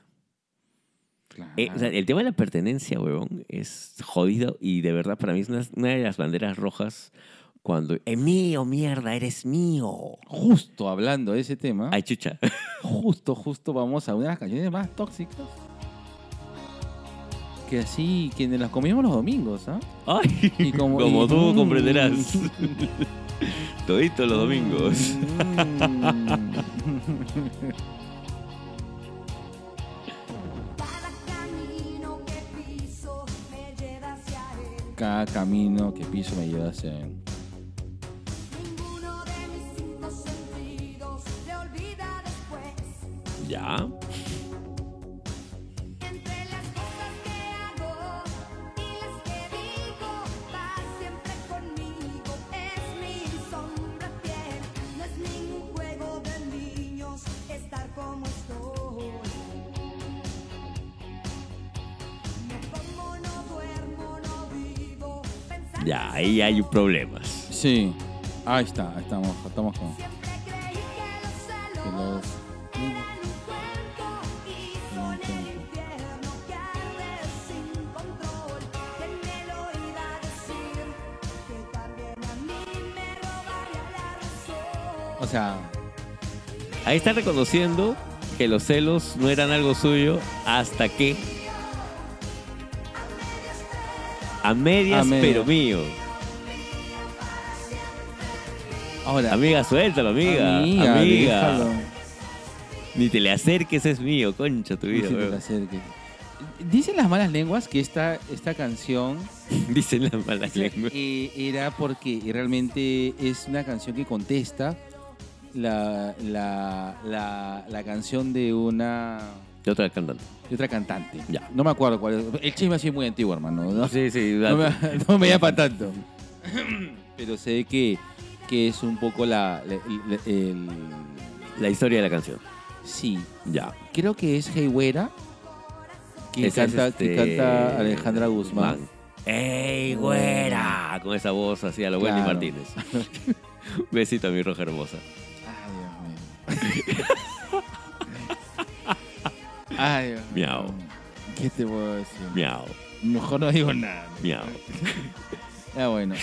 Claro. Eh, o sea, el tema de la pertenencia, huevón, es jodido y de verdad para mí es una, una de las banderas rojas cuando es mío, mierda, eres mío. Justo hablando de ese tema, Ay, chucha. (laughs) justo, justo vamos a una de las canciones más tóxicas. Que así, que nos las comíamos los domingos, ¿ah? Ay, Y como- como, y- tú mm. comprenderás. (laughs) Todito los domingos. Cada camino que piso me lleva hacia él. Pensando Ya, ahí hay problemas. Sí, ahí está, ahí estamos, estamos con. Ahí está reconociendo que los celos no eran algo suyo hasta que. A medias, A medias. pero mío. ahora. Amiga, suéltalo, amiga. Amiga, Amiga. Ni te le acerques, es mío, concha tu Ni vida. te le acerque. Dicen las malas lenguas que esta, esta canción (laughs) Dicen las malas lenguas. eh, era porque realmente es una canción que contesta la, la, la, la canción de una De otra cantante. de otra cantante. Ya. No me acuerdo cuál es. El chisme ha sido muy antiguo, hermano. No, Sí, sí. (laughs) no me, no me llama tanto. (clears throat) Pero sé que, que es un poco la, la- el- el- La historia de la canción. Sí, Ya. creo que es Heiwera que, es, canta, que este, canta Alejandra Guzmán. ¡Ey, güera! Con esa voz así a lo Wendy Claro. Martínez. (laughs) Besito a mi roja hermosa. Ay, Dios. Miau. ¿Qué te puedo decir? Miau, Mejor no digo nada. miau. Ya (laughs) bueno.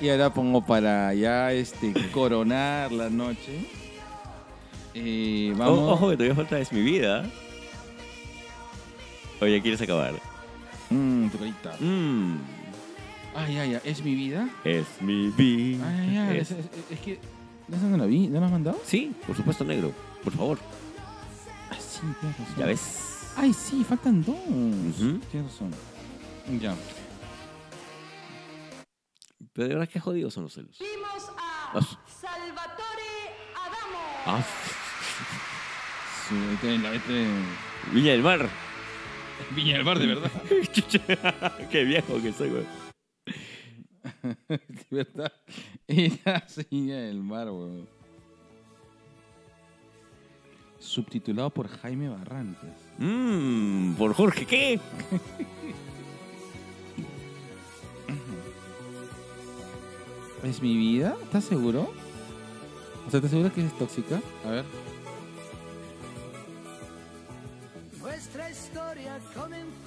Y ahora pongo para ya este coronar la noche. Eh, vamos. O- ojo que todavía falta Es mi vida. Oye, ¿quieres acabar? Mm, tu carita. Mmm. Ay, ay, ay. ¿Es mi vida? Es mi vida. Ay, ay, ay. Es- Es, es- es que. ¿No se no la vi? ¿No la has mandado? Sí, por supuesto, negro. Por favor. Ah, sí, tienes razón. Ya ves. Ay, sí, faltan dos. Ujú. Tienes razón. Ya. Pero de verdad, qué jodidos son los celos. Vimos a Ah. Salvatore Adamo. Ah, Sí, este, la- este- Viña del Mar. Viña del Mar, de verdad. (laughs) Qué viejo que soy, güey. (laughs) verdad. Era Viña del Mar, weón. Subtitulado por Jaime Barrantes. Mmm, por Jorge, ¿qué? (laughs) ¿Es mi vida? ¿Estás seguro? O sea, ¿estás seguro que es tóxica? A ver. Nuestra historia comenzó.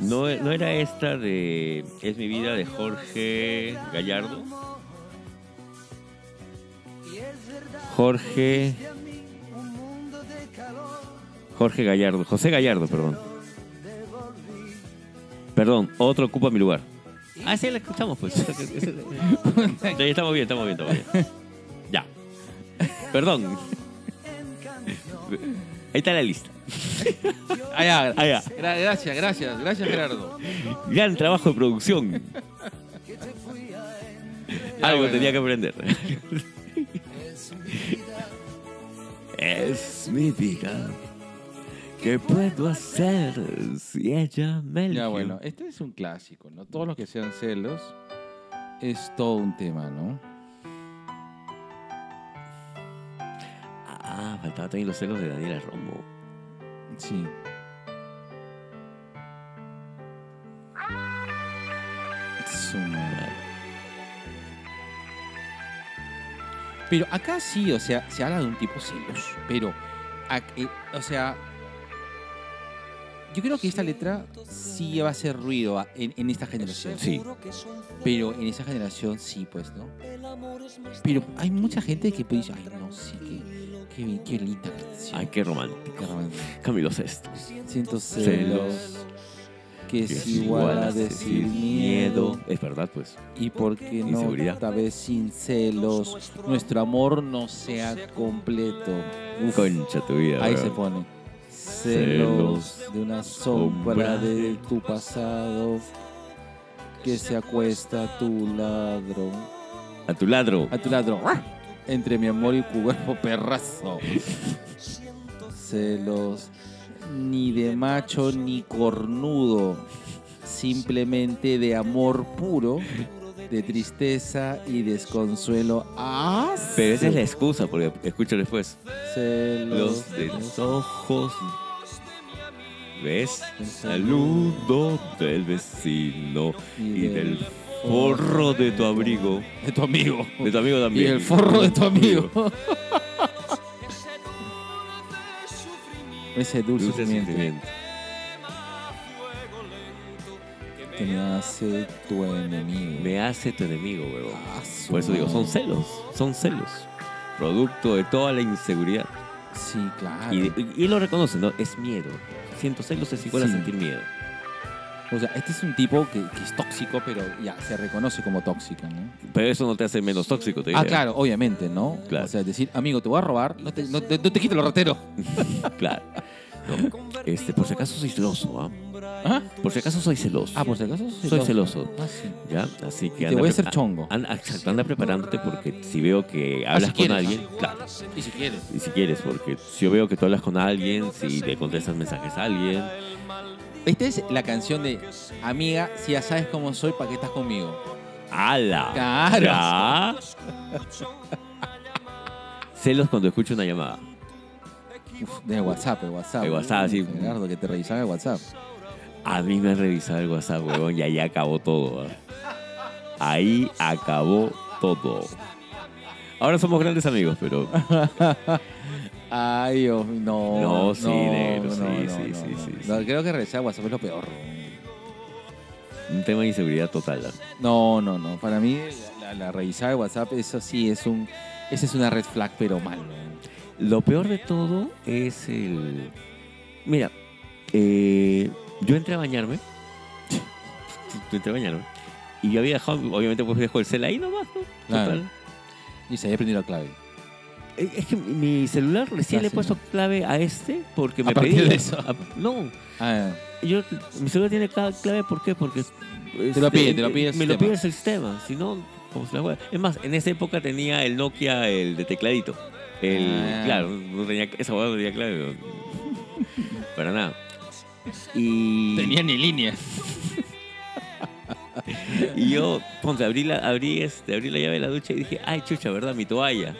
No, no era esta de Es mi vida de Jorge Gallardo. Jorge. Jorge Gallardo. José Gallardo, perdón. Perdón, otro ocupa mi lugar. Ah, sí, la escuchamos, pues. (laughs) ya, ya estamos bien, estamos bien, estamos bien. Ya. Perdón. Ahí está la lista. (laughs) Ya. Gra- gracias, gracias, gracias Gerardo. Gran trabajo de producción. Algo bueno. tenía que aprender. (laughs) es mi vida. ¿Qué puedo hacer si ella me eligió? Ya bueno, este es un clásico, ¿no? Todos los que sean celos es todo un tema, ¿no? Ah, faltaba también los celos de Daniela Romo. Sí. Su madre. Pero acá sí, o sea, se habla de un tipo celos. Pero, eh, o sea, yo creo que esta letra sí va a hacer ruido a- en, en esta generación. Sí. Pero en esa generación sí, pues, ¿no? Pero hay mucha gente que dice, ay, no, sí, qué, qué, qué linda canción. Ay, qué romántico. qué romántico. Camilo Sesto. Siento Celos. celos, que es igual a decir miedo. Es verdad, pues. Y porque no esta vez sin celos, nuestro amor no sea completo. Uf, Concha tu vida. ahí se pone. Celos de una sombra de tu pasado que se acuesta a tu ladro. A tu ladro. A tu ladro. Entre mi amor y tu cuerpo (laughs) perrazo. Celos. Ni de macho ni cornudo. Simplemente de amor puro. De tristeza y desconsuelo. ¡Ah! Pero esa es la excusa, porque escucho después. Celos Los de los ojos. ¿Ves? Saludo del vecino y del forro de tu abrigo. de tu amigo. De tu amigo Y también. el forro de tu amigo. (laughs) Ese dulce, Dulce sentimiento sentimiento. que me hace tu enemigo. Me hace tu enemigo, huevón. Ah, Por eso digo, son celos. Son celos. Producto de toda la inseguridad. Sí, claro. Y, y- y lo reconoce, ¿no? Es miedo. Siento celos es igual Sí. a sentir miedo. O sea, este es un tipo que, que es tóxico, pero ya se reconoce como tóxico, ¿no? Pero eso no te hace menos tóxico, te Ah, diré. claro, obviamente, ¿no? Claro. O sea, decir, amigo, te voy a robar, no te, no te, no te quito los rateros. (laughs) Claro. No. Este, por si acaso soy celoso, ¿ah? ¿Ah? Por si acaso soy celoso. Ah, por si acaso. Soy celoso. Ah, sí. ¿Ya? Así que te voy a pre- hacer chongo. Anda, exacto, anda preparándote porque si veo que hablas si con quieres, alguien, claro. Y si quieres. Y si quieres, porque si yo veo que tú hablas con alguien, si le contestas mensajes a alguien, Esta es la canción de Amiga, si ya sabes cómo soy, ¿para qué estás conmigo? ¡Hala! Claro. ¿Ya? Celos cuando escucho una llamada. Uf, de WhatsApp, de WhatsApp. De WhatsApp, sí. Gerardo, que te revisaba el WhatsApp. A mí me han revisado el WhatsApp, huevón, y ahí acabó todo. ¿ah? Ahí acabó todo. Ahora somos grandes amigos, pero (laughs) Ay, Dios, no. No, sí, negro, sí, sí, sí, no. sí, No, creo que revisar WhatsApp es lo peor. un tema de inseguridad total. ¿ah? No, no, no. Para mí, la, la revisada de WhatsApp, eso sí es un. Esa es una red flag, pero mal. Lo peor de todo es el... Mira, eh, yo entré a bañarme. (laughs) Yo entré a bañarme. Y yo había dejado, obviamente, pues dejo el cel ahí nomás, ¿no? Claro. Total. Y se había prendido la clave. Eh, Es que mi celular recién le he puesto clave a este porque me de eso. A- no, Ah, yo, mi celular tiene clave, ¿por qué? Porque... Te lo este, pide, te lo pide el Me lo pide el sistema, si no, como se la juega. Es más, en esa época tenía el Nokia, el de tecladito. El, Ah. Claro, no tenía, esa hueá no tenía clave. Para nada. Y, Tenía ni línea. (laughs) y yo, ponte, abrí la, abrí, este, abrí la llave de la ducha y dije, ay, chucha, ¿verdad? Mi toalla.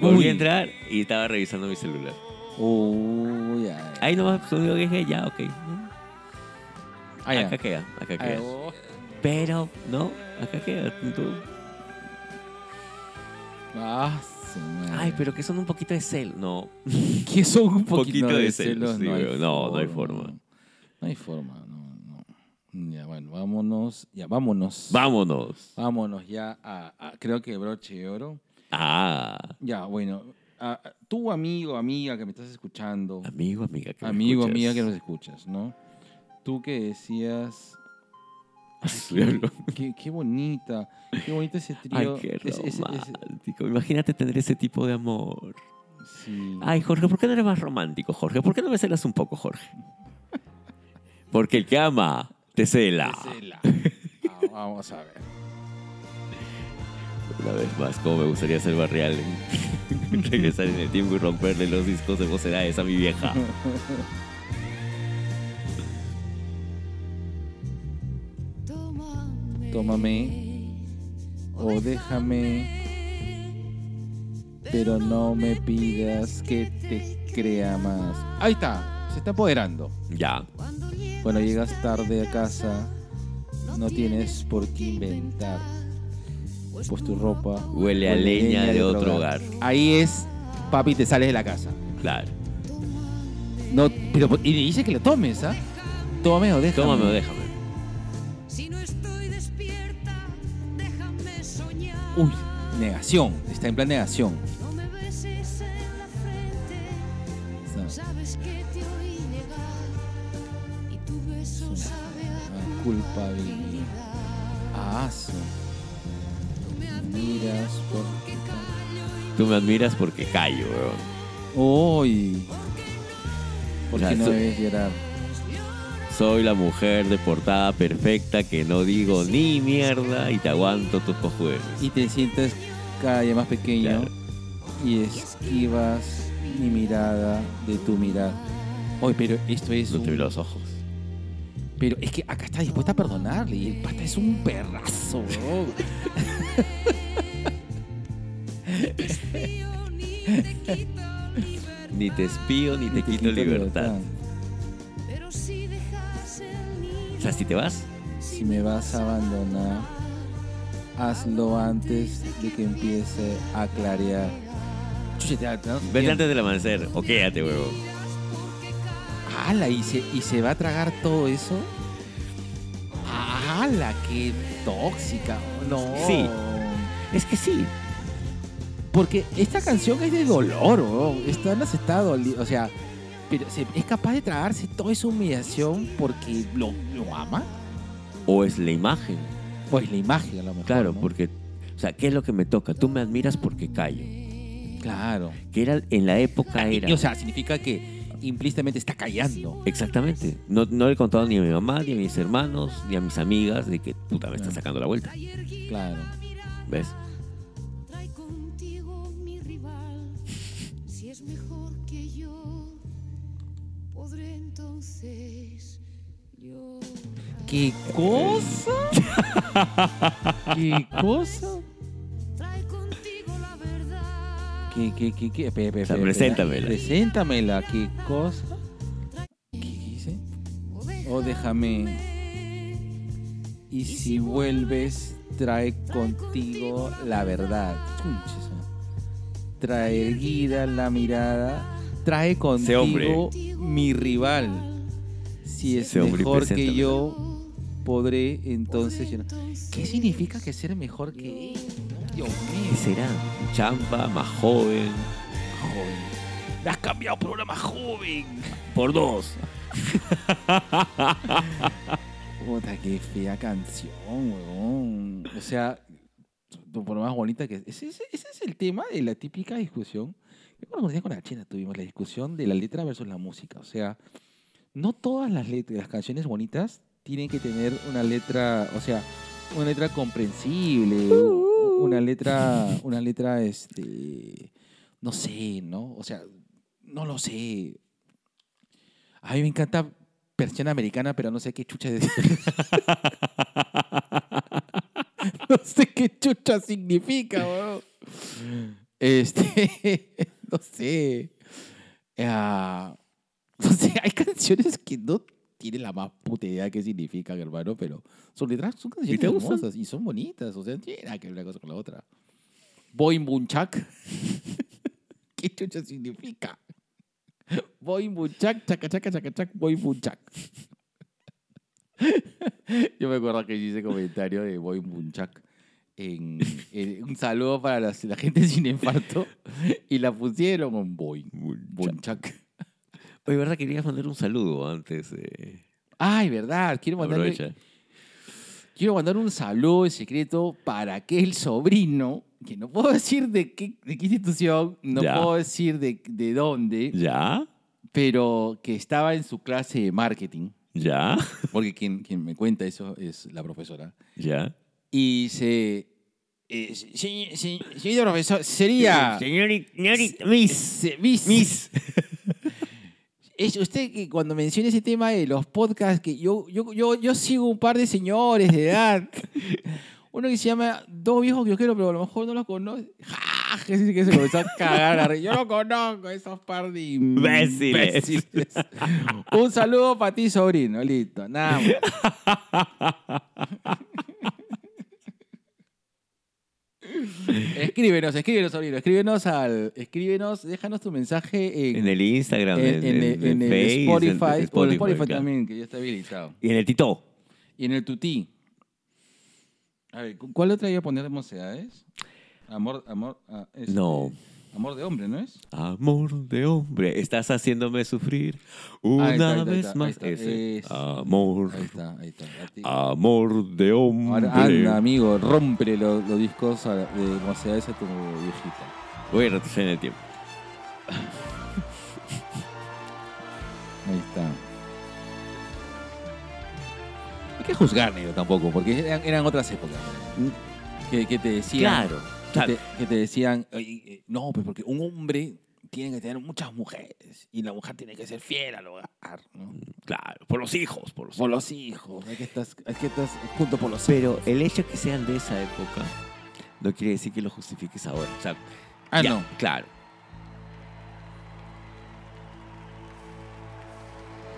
Volví a entrar y estaba revisando mi celular. Uy, ay. Ahí nomás pues, lo único que dije, ya, ok. Ah, ya. Acá queda, acá Ah, queda. oh. Pero, no, acá queda. tú- Ah, su madre. Ay, pero que son un poquito de cel. No, (laughs) que son un poquito, poquito de, celos. weón. No, no hay forma. No hay forma, no, no. Ya, bueno, vámonos. Ya, vámonos. vámonos. Vámonos ya a, a- creo que broche de oro. Ah, Ya, bueno. a- a- tú, amigo, amiga que me estás escuchando. amigo, amiga. Que amigo, amiga que nos escuchas, ¿no? Tú que decías... Diablo. Qué, qué bonita, qué bonito ese (laughs) Ay, trío. qué ese- ese- romántico. Imagínate tener ese tipo de amor. Sí. Ay, Jorge, ¿por qué no eres más romántico, Jorge? ¿Por qué no me celas un poco, Jorge? Porque el que ama te cela. Cela. (laughs) Ah, vamos a ver. Una vez más, como me gustaría ser barrial (laughs) regresar en el tiempo y romperle los discos de vocedades a mi vieja. Tómame o déjame, pero no me pidas que te crea más. Ahí está, se está apoderando. Ya. Cuando llegas tarde a casa, no tienes por qué inventar. Pues tu ropa Huele a leña de otro hogar. Ahí es, papi, te sales de la casa. Claro. No, pero y dice que lo tomes, ¿ah? Tómame o déjame. Tómame o déjame. Si no estoy despierta, déjame soñar. Uy, negación. Está en plan negación. No me beses Tú me admiras porque callo, weón. Uy. ¿Por qué no so- debes llorar? Soy la mujer de portada perfecta que no digo ni mierda y te aguanto tus cojuelos. Y te sientes cada día más pequeño Claro. y esquivas mi mirada de tu mirada. Oye, pero esto es. No te un- los ojos. Pero es que acá está dispuesta a perdonarle y el pata es un perrazo, bro. (laughs) Ni te espío ni te, quito, libertad. Pero si dejas el nido. O sea, si te vas, Si me vas a abandonar, hazlo antes de que empiece a clarear. Vete antes del amanecer o quédate, huevón. ¡Hala! ¿Y se, ¿Y se va a tragar todo eso? ¡Hala! ¡Qué tóxica! No. Sí. Es que sí. Porque esta canción es de dolor, bro. Esta no se está doliendo. O sea, pero se- es capaz de tragarse toda esa humillación porque lo, lo ama. O es la imagen. Pues la imagen a lo mejor. Claro, ¿no? porque, o sea, ¿qué es lo que me toca? Tú me admiras porque callo. Claro. Que era en la época Y- era. O sea, significa que implícitamente está callando. Exactamente. No, no le he contado ni a mi mamá, ni a mis hermanos, ni a mis amigas de que puta me está sacando la vuelta. Claro. ¿Ves? ¿Qué cosa? (laughs) ¿Qué cosa? ¿Qué, qué, qué, qué? Espera, espera, O sea, preséntamela. Preséntamela. ¿Qué cosa? ¿Qué dice? O déjame. Y si vuelves, trae contigo la verdad. Trae erguida la mirada. Trae contigo mi rival. Si es mejor que yo, podré entonces. llorar. ¿Qué significa que ser mejor que él? Dios mío. ¿Qué será? Champa, más joven. joven. Me has cambiado por una más joven. Por dos. (laughs) Puta, qué fea canción, weón. O sea, por lo más bonita que ese, ese- ese es el tema de la típica discusión. Yo con la China tuvimos la discusión de la letra versus la música. O sea, no todas las letras, las canciones bonitas tienen que tener una letra, o sea, una letra comprensible, una letra, una letra, este, no sé, ¿no? O sea, no lo sé. A mí me encanta persiana americana, pero no sé qué chucha es. (laughs) no sé qué chucha significa, weón. Este, (laughs) no sé. Ah, no sé, hay canciones que no tienen la más puta idea de qué significan, hermano, pero son letras, son canciones gustan? hermosas y son bonitas, o sea, no tiene nada que ver una cosa con la otra. Boing Bunchak. (laughs) ¿Qué chucha significa? Boing Bunchak, chaca, chaca, chaca, chac, boing Bunchak. (laughs) Yo me acuerdo que hice comentario de Boing Bunchak. En, en- un saludo para la gente sin infarto y la pusieron en Boing Bunchak. Oye, ¿verdad? Querías mandar un saludo antes. eh, Ay, verdad, quiero mandarle, aprovecha. quiero mandar un saludo en secreto para aquel sobrino, que no puedo (laughs) decir de qué, de qué institución, no Ya. puedo decir de, de dónde, ¿Ya? pero que estaba en su clase de marketing, ¿Ya? porque quien, quien me cuenta eso es la profesora. ¿Ya? Y se... Eh, se- se- se- señorita profesor, sería... Señorita, señorita, Miss. Miss. Miss. Es usted que cuando menciona ese tema de los podcasts, que yo, yo, yo, yo sigo un par de señores de edad. (laughs) Uno que se llama Dos Viejos que yo quiero, pero a lo mejor no los conoce. ¡Ja! Que se comenzó a cagar. Yo no conozco esos par de Imbéciles. imbéciles. Un saludo para ti, sobrino. Listo. Nada más. (laughs) (laughs) Escríbenos, escríbenos, sobrino. Escríbenos al. Escríbenos, déjanos tu mensaje en, En el Instagram, en, en, en el- en el Face, Spotify, en o el Spotify claro. también, que ya está habilitado. Y en el Tito. Y en el Tutí. A ver, ¿cu- ¿cuál otra iba a poner de mocedades? Amor, amor, ah, este, No. Amor de hombre, ¿no es? Amor de hombre, estás haciéndome sufrir una está, ahí está, ahí vez ahí más. está. Ese. Es- Amor. Ahí está, ahí está. Amor de hombre. Ahora anda, amigo, rómpele los, los discos de mocedades a tu viejita. Voy a retroceder en el tiempo. Ahí está. Hay que juzgar, negro, tampoco, porque eran, eran otras épocas. Que, que te decían. Claro. Que te, que te decían, "Oye, eh, no, pues porque un hombre tiene que tener muchas mujeres y la mujer tiene que ser fiel al hogar. ¿no? Claro, por los hijos, por los Por hijos. los hijos, hay que estar, hay que estar junto por los Pero hijos. el hecho que sean de esa época no quiere decir que lo justifiques ahora. O sea, Ah, ya, no. Claro.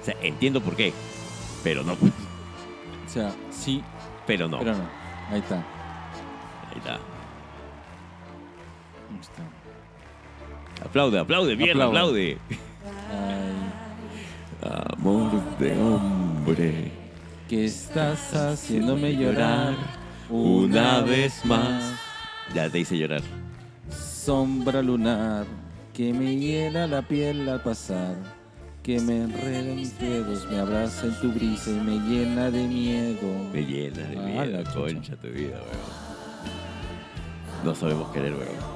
O sea, entiendo por qué, pero no. O sea, sí, Pero no. pero no. Ahí está. Ahí está. Aplaude, aplaude, mierda, Aplaude. aplaude. Amor de hombre. ¿Qué estás haciéndome llorar Una vez más. Ya te hice llorar. Sombra lunar que me hiela la piel al pasar, que me enreda en mis dedos, me abraza en tu brisa y me llena de miedo. Me llena de Ah, miedo, la chucha. concha tu vida, weón. No sabemos querer, weón.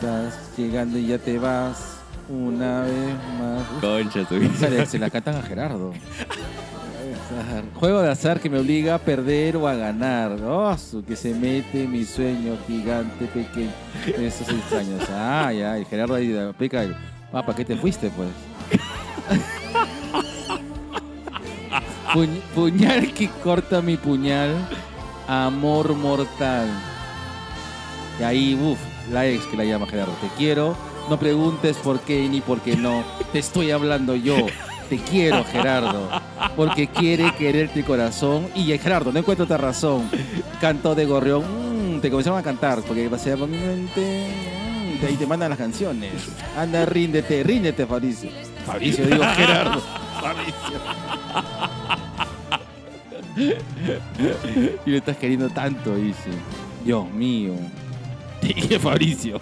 Estás llegando y ya te vas una vez más. Concha tu vida. se la cantan a Gerardo. Juego de azar que me obliga a perder o a ganar. Oh, su que se mete mi sueño gigante pequeño. Esos extraños. Ah, ya. Y Gerardo ahí aplica el. Ah, ¿para qué te fuiste, pues? (laughs) Puñ- puñal que corta mi puñal. Amor mortal. Y ahí, uff, la ex que la llama Gerardo. Te quiero. No preguntes por qué ni por qué no. Te estoy hablando yo. Te quiero, Gerardo. Porque quiere quererte corazón. Y Gerardo, no encuentro otra razón. Canto de gorrión. mm, te comenzaron a cantar. Porque pasea por mi mente. mm, ahí te mandan las canciones. Anda, ríndete, ríndete, Fabricio. Fabricio, digo Gerardo. Fabricio. y le estás queriendo tanto, dice. Dios mío. Te dije Fabricio.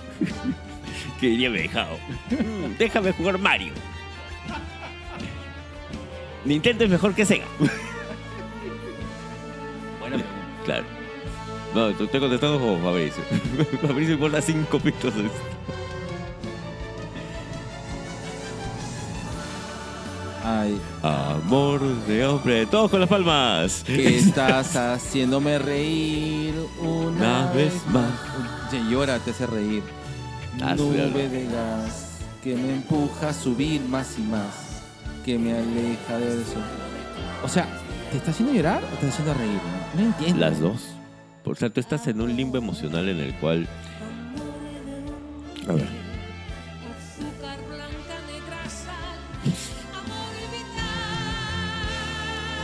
Que diría me dejado. Mm, Déjame jugar Mario. Nintendo es mejor que Sega. Bueno, Claro. No, te estoy contestando como Fabricio. (laughs) Fabricio importa cinco pitos. Ay, Amor de hombre. Todos con las palmas. estás haciéndome reír una, Una vez más. Llora, te hace reír. Nube de gas que me empuja a subir más y más, que me aleja del sol. O sea, ¿te está haciendo llorar o te está haciendo reír? No, No entiendo. Las dos. Por sea, tú estás en un limbo emocional en el cual. A ver.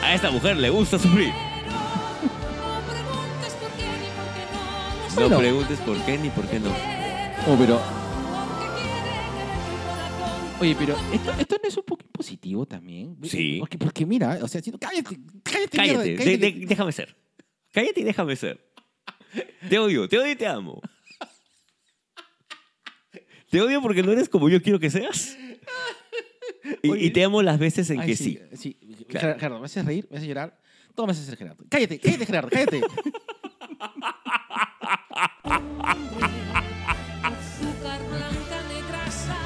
A esta mujer le gusta sufrir. No preguntes por qué ni por qué no. No Bueno. preguntes por qué ni por qué no. Oh, pero, oye, pero esto, esto no es un poco impositivo también. Sí. Porque, porque mira, o sea, si- cállate, cállate, Cállate, mierda, de- cállate. de- déjame ser. Cállate y déjame ser. Te odio, te odio y te amo. Te odio porque no eres como yo quiero que seas. Y, Oye. y te amo las veces en Ay, que sí. Sí, Claro. Gerardo, me haces reír, me haces llorar. Todo me hace ser Gerardo. Cállate, cállate, Gerardo, cállate. (laughs)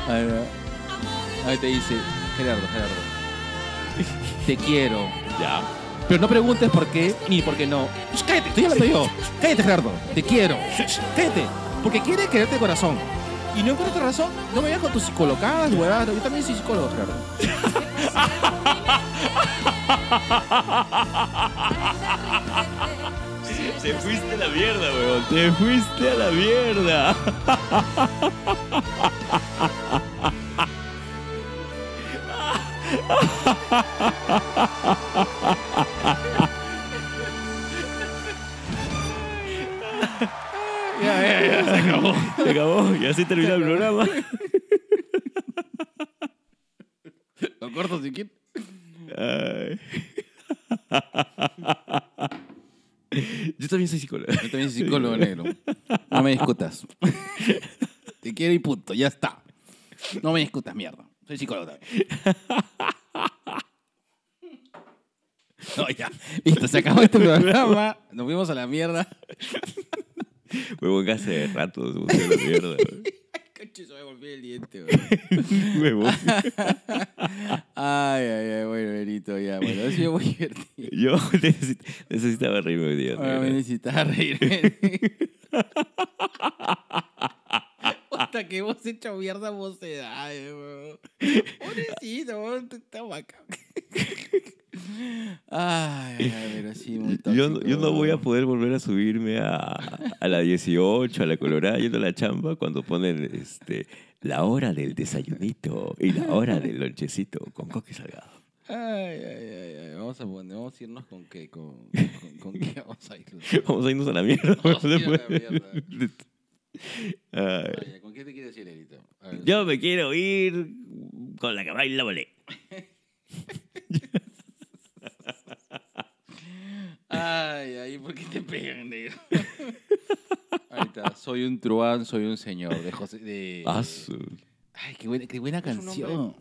Ahí, va. Ahí te dice, Gerardo, Gerardo. Te quiero. Ya. Pero no preguntes por qué ni por qué no. Shh, cállate, estoy hablando yo. Cállate, Gerardo. Te quiero. Shh, cállate. Porque quiere quererte de corazón. Y no encuentras razón, no me vayas con tus psicologadas, huevadas. Yo también soy psicólogo, Gerardo. Te fuiste a la mierda, weón. Te fuiste a la mierda. Ya, ya, ya, se acabó. Se acabó. Y así terminó el programa. (laughs) Lo corto si quieres. Ay. (laughs) Yo también soy psicólogo. Yo también soy psicólogo negro. No me discutas. Te quiero y punto, ya está. No me discutas, mierda. Soy psicólogo también. No, ya. Listo, se acabó este programa. Nos fuimos a la mierda. (laughs) Huevón que hace rato se puso la mierda. (laughs) Coche, se me golpeé el diente. (laughs) Huevón. Ay, ay, ay, bueno, Benito, ya. Bueno, ha sido muy divertido. Yo necesito- necesitaba reírme hoy día. Ahora me necesitaba reírme. Hasta que vos hecho mierda mocedades, weón. Pobrecito, (laughs) weón, tú estás bacán. Ay, pero sí, muy (laughs) Yo, no- tóxico, yo no voy a poder volver a subirme a, a la 18, a la Colorada, yendo a la chamba, cuando ponen este, la hora del desayunito y la hora del lonchecito con Coque Salgado. Ay, ay, ay, ay. Vamos a poner, vamos a irnos con qué, con, con, con qué vamos a irnos. (laughs) Vamos a irnos a la mierda. Vamos a ir a la mierda. ¿Con qué te quieres decir, Erito? Yo me quiero ir con la que baila bolé. Ay, ay, ¿por qué te pegan, negro? Ahí está, soy un truán, soy un señor de José. De... Ah, su- Ay, qué buena, qué buena canción.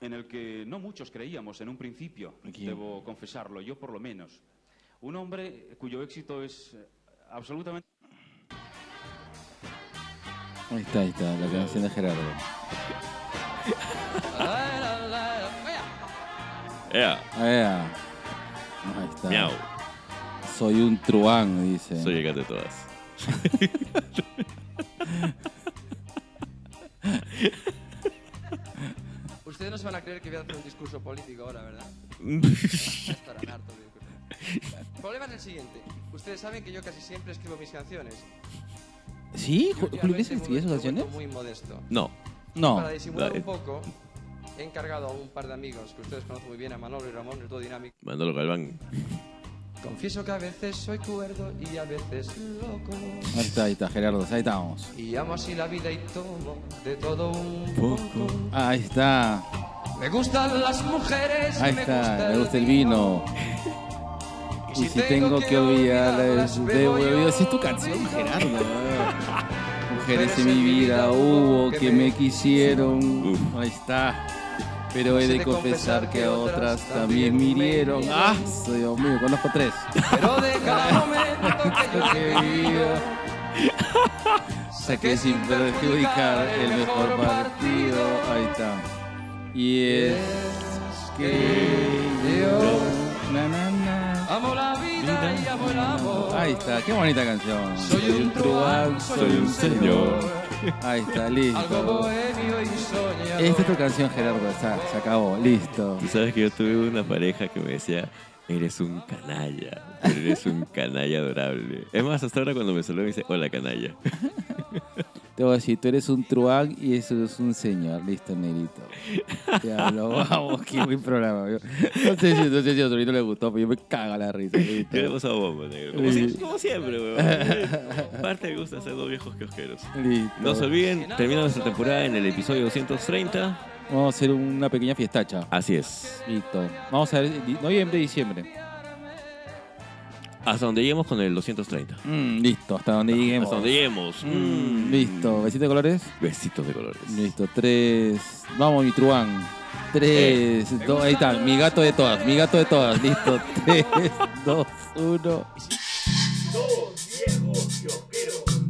en el que no muchos creíamos en un principio, Aquí. debo confesarlo, yo por lo menos. Un hombre cuyo éxito es absolutamente... Ahí está, ahí está, la canción de Gerardo. Ea, Ah, Ahí está. miau. Soy un truán, dice. Soy el gato de todas. (laughs) Ustedes no se van a creer que voy a hacer un discurso político ahora, ¿verdad? (laughs) Estarán hartos de discutir. El problema es el siguiente. Ustedes saben que yo casi siempre escribo mis canciones. ¿Sí? Julio Iglesias he vuelto canciones? muy modesto. No. No. Para disimular Dale. un poco, he encargado a un par de amigos que ustedes conocen muy bien, a Manolo y Ramón, el todo dinámico. Manolo Galván. Confieso que a veces soy cuerdo y a veces loco. Ahí está, ahí está, Gerardo, ahí estamos. Y amo así la vida y tomo de todo un Poco. Ahí está, Me gustan las mujeres. ahí me está, gusta me gusta el vino. (laughs) Y si tengo que olvidarlas, debo olvidar. Si es tu canción, Gerardo. Mujeres en mi vida hubo que me quisieron. Ahí está. Pero he de confesar que a otras también me hirieron. ¡Ah! Dios mío, conozco tres. Pero de cada momento que yo he vivido. Saqué sin perjudicar el mejor partido. Ahí está. Y es que yo. Na, na, na. Ahí está, qué bonita canción. Soy un truán, soy un señor. Ahí está, listo. Esta es tu canción, Gerardo. Está, se acabó, listo. Tú sabes que yo tuve una pareja que me decía, eres un canalla, eres un canalla adorable. Es más, hasta ahora cuando me saluda me dice, hola canalla. (laughs) Te voy a decir, tú eres un truán y eso es un señor. Listo, negrito. Ya lo (laughs) vamos, qué buen programa. Yo- No sé si, no sé si a Torito le gustó, pero yo me cago la risa. bomba, negro. Como, Sí. si- como siempre, weón. (laughs) Aparte me gusta ser dos viejos kiosqueros. Listo. No se olviden, termina nuestra temporada en el episodio 230. Vamos a hacer una pequeña fiestacha. Así es. Listo. Vamos a ver, noviembre, diciembre. Hasta donde lleguemos con el 230. Mm, listo, hasta donde lleguemos. Hasta donde lleguemos. Mm, listo. ¿Besito de colores? Besitos de colores. Listo. Tres. Vamos, mi truán. Tres, dos, ahí está, mi gato de todas, mi gato de todas, listo. (laughs) Tres, dos, uno. Dos viejos.